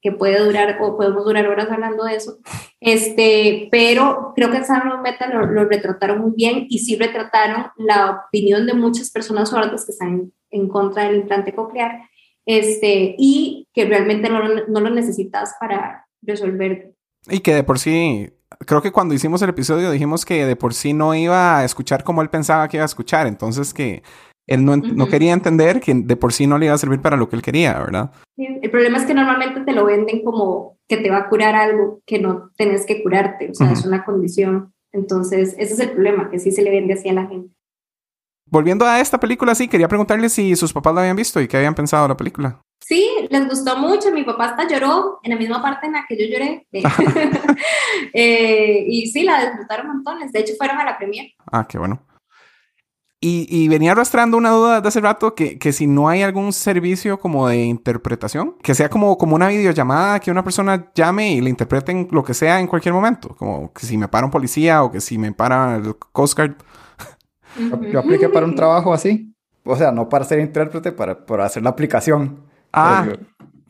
S7: que puede durar, o podemos durar horas hablando de eso, este, pero creo que San Meta lo, lo, retrataron muy bien y sí retrataron la opinión de muchas personas sordas que están en, en contra del implante coclear, este, y que realmente no, no lo necesitas para resolver.
S1: Y que de por sí creo que cuando hicimos el episodio dijimos que de por sí no iba a escuchar como él pensaba que iba a escuchar, entonces que él no, uh -huh. no quería entender que de por sí no le iba a servir para lo que él quería, ¿verdad?
S7: Sí, el problema es que normalmente te lo venden como que te va a curar algo que no tenés que curarte, o sea, uh -huh. es una condición. Entonces, ese es el problema, que sí se le vende así a la gente.
S1: Volviendo a esta película, sí, quería preguntarle si sus papás la habían visto y qué habían pensado de la película.
S7: Sí, les gustó mucho. Mi papá hasta lloró en la misma parte en la que yo lloré. [LAUGHS] [LAUGHS] Eh, y sí, la disfrutaron montones. De hecho, fueron a la premier.
S1: Ah, qué bueno. Y, y venía arrastrando una duda de hace rato que, que si no hay algún servicio como de interpretación, que sea como, como una videollamada, que una persona llame y le interpreten lo que sea en cualquier momento, como que si me para un policía o que si me para el Coast Guard.
S3: Yo, yo apliqué para un trabajo así. O sea, no para ser intérprete, para, para hacer la aplicación.
S1: Ah,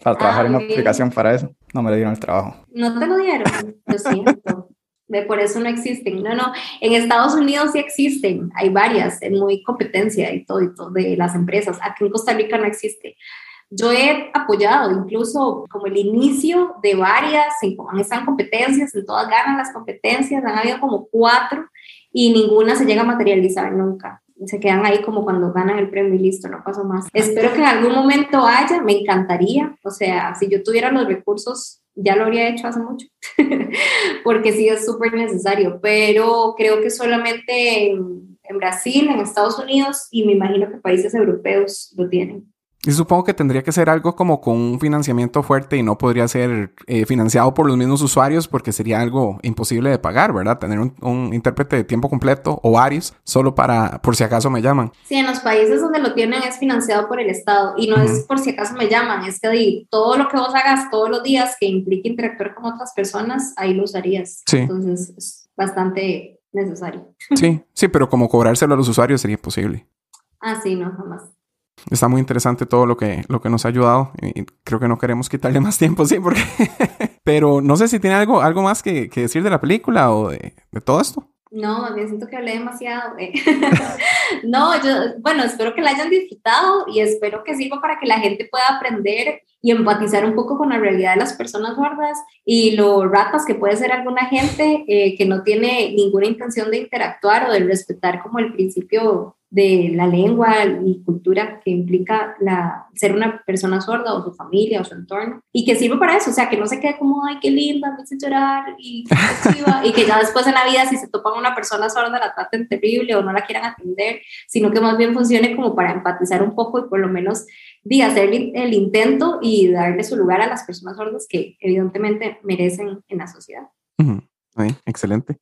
S3: para trabajar
S7: Ah,
S3: en una
S7: bien.
S3: aplicación para eso. No me le dieron el trabajo.
S7: No te lo dieron, lo siento. De por eso no existen. No, no. En Estados Unidos sí existen. Hay varias, es muy competencia y todo, y todo de las empresas. Aquí en Costa Rica no existe. Yo he apoyado incluso como el inicio de varias, en, están competencias, en todas ganan las competencias, han habido como cuatro y ninguna se llega a materializar nunca. Se quedan ahí como cuando ganan el premio y listo, no pasó más. Espero que en algún momento haya, me encantaría. O sea, si yo tuviera los recursos, ya lo habría hecho hace mucho, [LAUGHS] porque sí es súper necesario, pero creo que solamente en, en Brasil, en Estados Unidos y me imagino que países europeos lo tienen.
S1: Y supongo que tendría que ser algo como con un financiamiento fuerte y no podría ser eh, financiado por los mismos usuarios porque sería algo imposible de pagar, ¿verdad? Tener un, un intérprete de tiempo completo o varios solo para, por si acaso me llaman.
S7: Sí, en los países donde lo tienen es financiado por el Estado y no es
S1: Ujú.
S7: por si acaso me llaman, es que todo lo que vos hagas todos los días que implique interactuar con otras personas, ahí lo usarías.
S1: Sí.
S7: Entonces es bastante necesario.
S1: Sí, sí, pero como cobrárselo a los usuarios sería imposible.
S7: Ah, sí, no, jamás.
S1: Está muy interesante todo lo que, lo que nos ha ayudado y creo que no queremos quitarle [LAUGHS] más tiempo, sí, porque... [LAUGHS] Pero no sé si tiene algo, algo más que, que decir de la película o de, de todo esto.
S7: No, más bien siento que hablé demasiado. eh. [LAUGHS] no, yo, bueno, espero que la hayan disfrutado y espero que sirva para que la gente pueda aprender y empatizar un poco con la realidad de las personas sordas y lo ratas que puede ser alguna gente eh, que no tiene ninguna intención de interactuar o de respetar como el principio de la lengua y cultura que implica la, ser una persona sorda o su familia o su entorno y que sirve para eso, o sea, que no se quede como, ay, qué linda, me hice llorar y, [LAUGHS] qué chiva", y que ya después en la vida si se topan una persona sorda la traten terrible o no la quieran atender, sino que más bien funcione como para empatizar un poco y por lo menos de hacer el, el intento y darle su lugar a las personas sordas que evidentemente merecen en la sociedad.
S1: Ahí, excelente.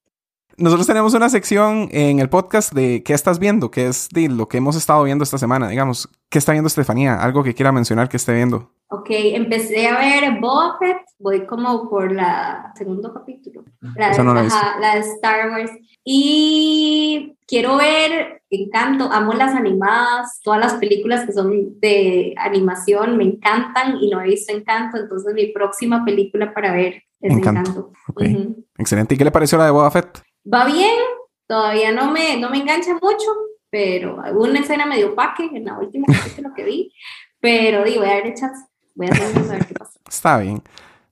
S1: Nosotros tenemos una sección en el podcast de qué estás viendo, que es de lo que hemos estado viendo esta semana, digamos. ¿Qué está viendo Estefanía? Algo que quiera mencionar que esté viendo.
S7: Ok, empecé a ver Boba Fett, voy como por la segundo capítulo, la de,
S1: no la
S7: ajá, la de Star Wars. Y quiero ver Encanto, amo las animadas, todas las películas que son de animación me encantan y no he visto Encanto, entonces mi próxima película para ver es
S1: Encanto,
S7: Encanto.
S1: ok.
S7: Ujú.
S1: Excelente. ¿Y qué le pareció la de Boba Fett?
S7: Va bien, todavía no me, no me engancha mucho, pero una escena medio paque en la última que vi, pero digo, voy a darle chance, voy a ver qué pasa.
S1: Está bien.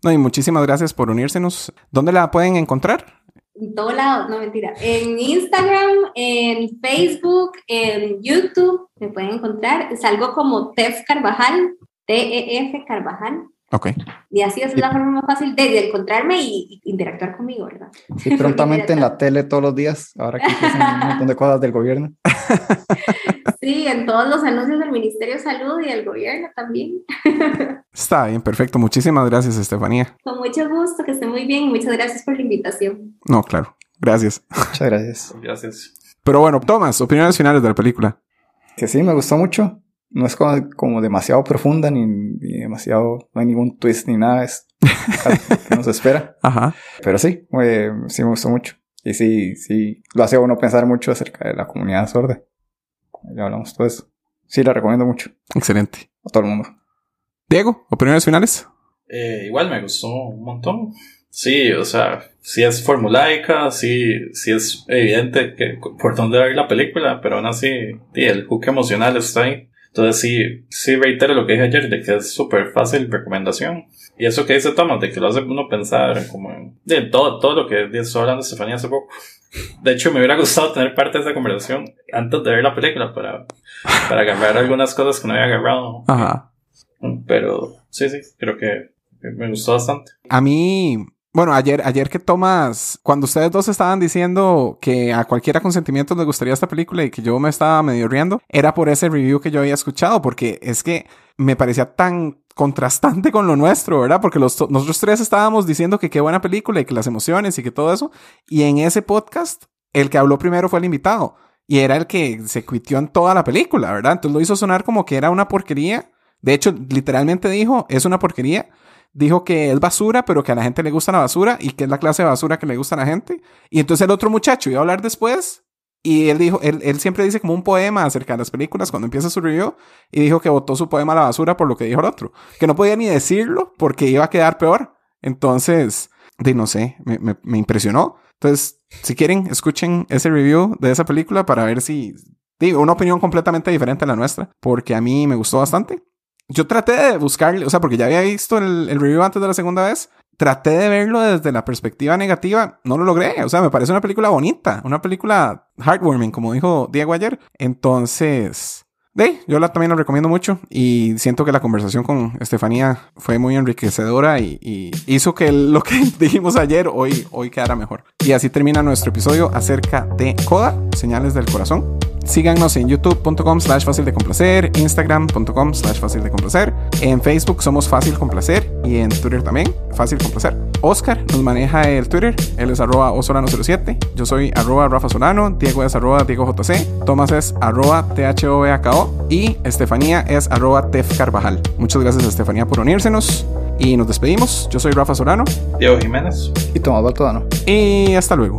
S1: No, y muchísimas gracias por unírsenos. ¿Dónde la pueden encontrar?
S7: En todos lados, no mentira. En Instagram, en Facebook, en YouTube me pueden encontrar. Salgo como Tef Carvajal, T-E-F Carvajal.
S1: Ok.
S7: Y así es la forma más fácil de, de encontrarme y, y interactuar conmigo, ¿verdad?
S3: Sí, prontamente [LAUGHS] en la tele todos los días, ahora que un montón de cosas del gobierno. [LAUGHS]
S7: Sí, en todos los anuncios del Ministerio de Salud y del gobierno también. [LAUGHS]
S1: Está bien, perfecto. Muchísimas gracias, Estefanía.
S7: Con mucho gusto, que esté muy bien. Muchas gracias por la invitación.
S1: No, claro. Gracias.
S3: Muchas gracias.
S2: Gracias.
S1: Pero bueno, Tomás, opiniones finales de la película.
S3: Que sí, me gustó mucho. No es como, como demasiado profunda ni, ni demasiado, no hay ningún twist ni nada. Es que nos espera. [LAUGHS]
S1: Ajá.
S3: Pero sí, eh, sí me gustó mucho. Y sí, sí, lo hace uno pensar mucho acerca de la comunidad sorda. Ya hablamos todo eso. Sí, la recomiendo mucho
S1: Excelente.
S3: a todo el mundo.
S1: Diego, opiniones finales.
S2: Eh, igual me gustó un montón. Sí, o sea, sí es formulaica, sí, sí es evidente que, por dónde va a ir la película, pero aún así, sí, el hook emocional está ahí. Entonces sí, sí reitero lo que dije ayer, de que es súper fácil recomendación. Y eso que dice Thomas, de que lo hace uno pensar como en de todo, todo lo que estuvo hablando Estefanía hace poco. De hecho, me hubiera [LAUGHS] gustado tener parte de esa conversación antes de ver la película para, para agarrar algunas cosas que no había agarrado.
S1: Ajá.
S2: Pero sí, sí, creo que me gustó bastante.
S1: A mí, bueno, ayer, ayer que Tomás, cuando ustedes dos estaban diciendo que a cualquiera con sentimientos le gustaría esta película y que yo me estaba medio riendo, era por ese review que yo había escuchado, porque es que me parecía tan contrastante con lo nuestro, ¿verdad? Porque los, nosotros tres estábamos diciendo que qué buena película y que las emociones y que todo eso. Y en ese podcast, el que habló primero fue el invitado. Y era el que se cuitió en toda la película, ¿verdad? Entonces lo hizo sonar como que era una porquería. De hecho, literalmente dijo, es una porquería. Dijo que es basura, pero que a la gente le gusta la basura y que es la clase de basura que le gusta a la gente. Y entonces el otro muchacho iba a hablar después y él dijo, él, él, siempre dice como un poema acerca de las películas cuando empieza su review y dijo que votó su poema a la basura por lo que dijo el otro. Que no podía ni decirlo porque iba a quedar peor. Entonces, de no sé, me, me, me impresionó. Entonces, si quieren, escuchen ese review de esa película para ver si... Digo, una opinión completamente diferente a la nuestra, porque a mí me gustó bastante. Yo traté de buscarle, o sea, porque ya había visto el, el review antes de la segunda vez, traté de verlo desde la perspectiva negativa, no lo logré. O sea, me parece una película bonita, una película heartwarming, como dijo Diego ayer. Entonces, de, yo la, también la recomiendo mucho y siento que la conversación con Estefanía fue muy enriquecedora y, y hizo que lo que [LAUGHS] dijimos ayer hoy, hoy quedara mejor. Y así termina nuestro episodio acerca de Coda, señales del corazón. Síganos en youtube.com slash fácil de complacer, instagram.com slash fácil de complacer, en Facebook somos fácil complacer y en Twitter también, fácil complacer. Oscar nos maneja el Twitter, él es arroba osolano07, yo soy arroba Rafa Solano, Diego es arroba Diego JC, Tomás es arroba THOVAKO y Estefanía es arroba Tef Carvajal. Muchas gracias a Estefanía por unírsenos y nos despedimos. Yo soy Rafa Solano.
S2: Diego Jiménez.
S3: Y Tomás Baltodano.
S1: Y hasta luego.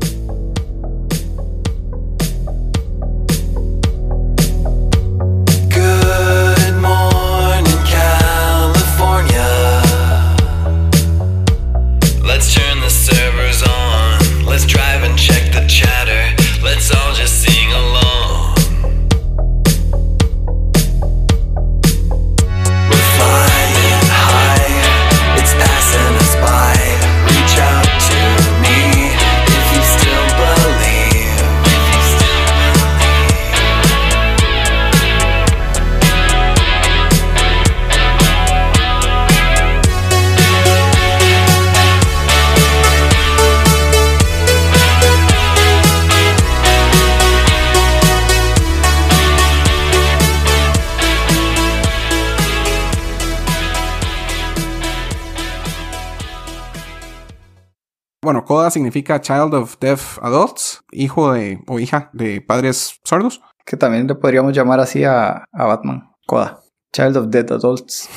S1: Bueno, CODA significa Child of Deaf Adults, hijo de o hija de padres sordos.
S3: Que también le podríamos llamar así a, a Batman. Coda. Child of Dead Adults.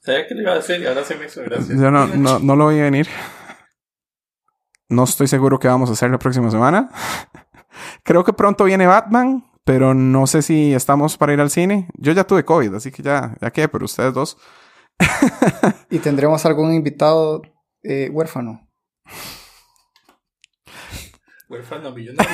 S2: ¿Sabía qué le iba a decir? Y ahora sí me hizo gracia.
S1: Yo no, no, no lo voy a venir. No estoy seguro qué vamos a hacer la próxima semana. [LAUGHS] Creo que pronto viene Batman, pero no sé si estamos para ir al cine. Yo ya tuve COVID, así que ya, ya qué, pero ustedes dos. [LAUGHS]
S3: Y tendremos algún invitado eh, huérfano.
S2: Well, Thunder
S3: Millionär.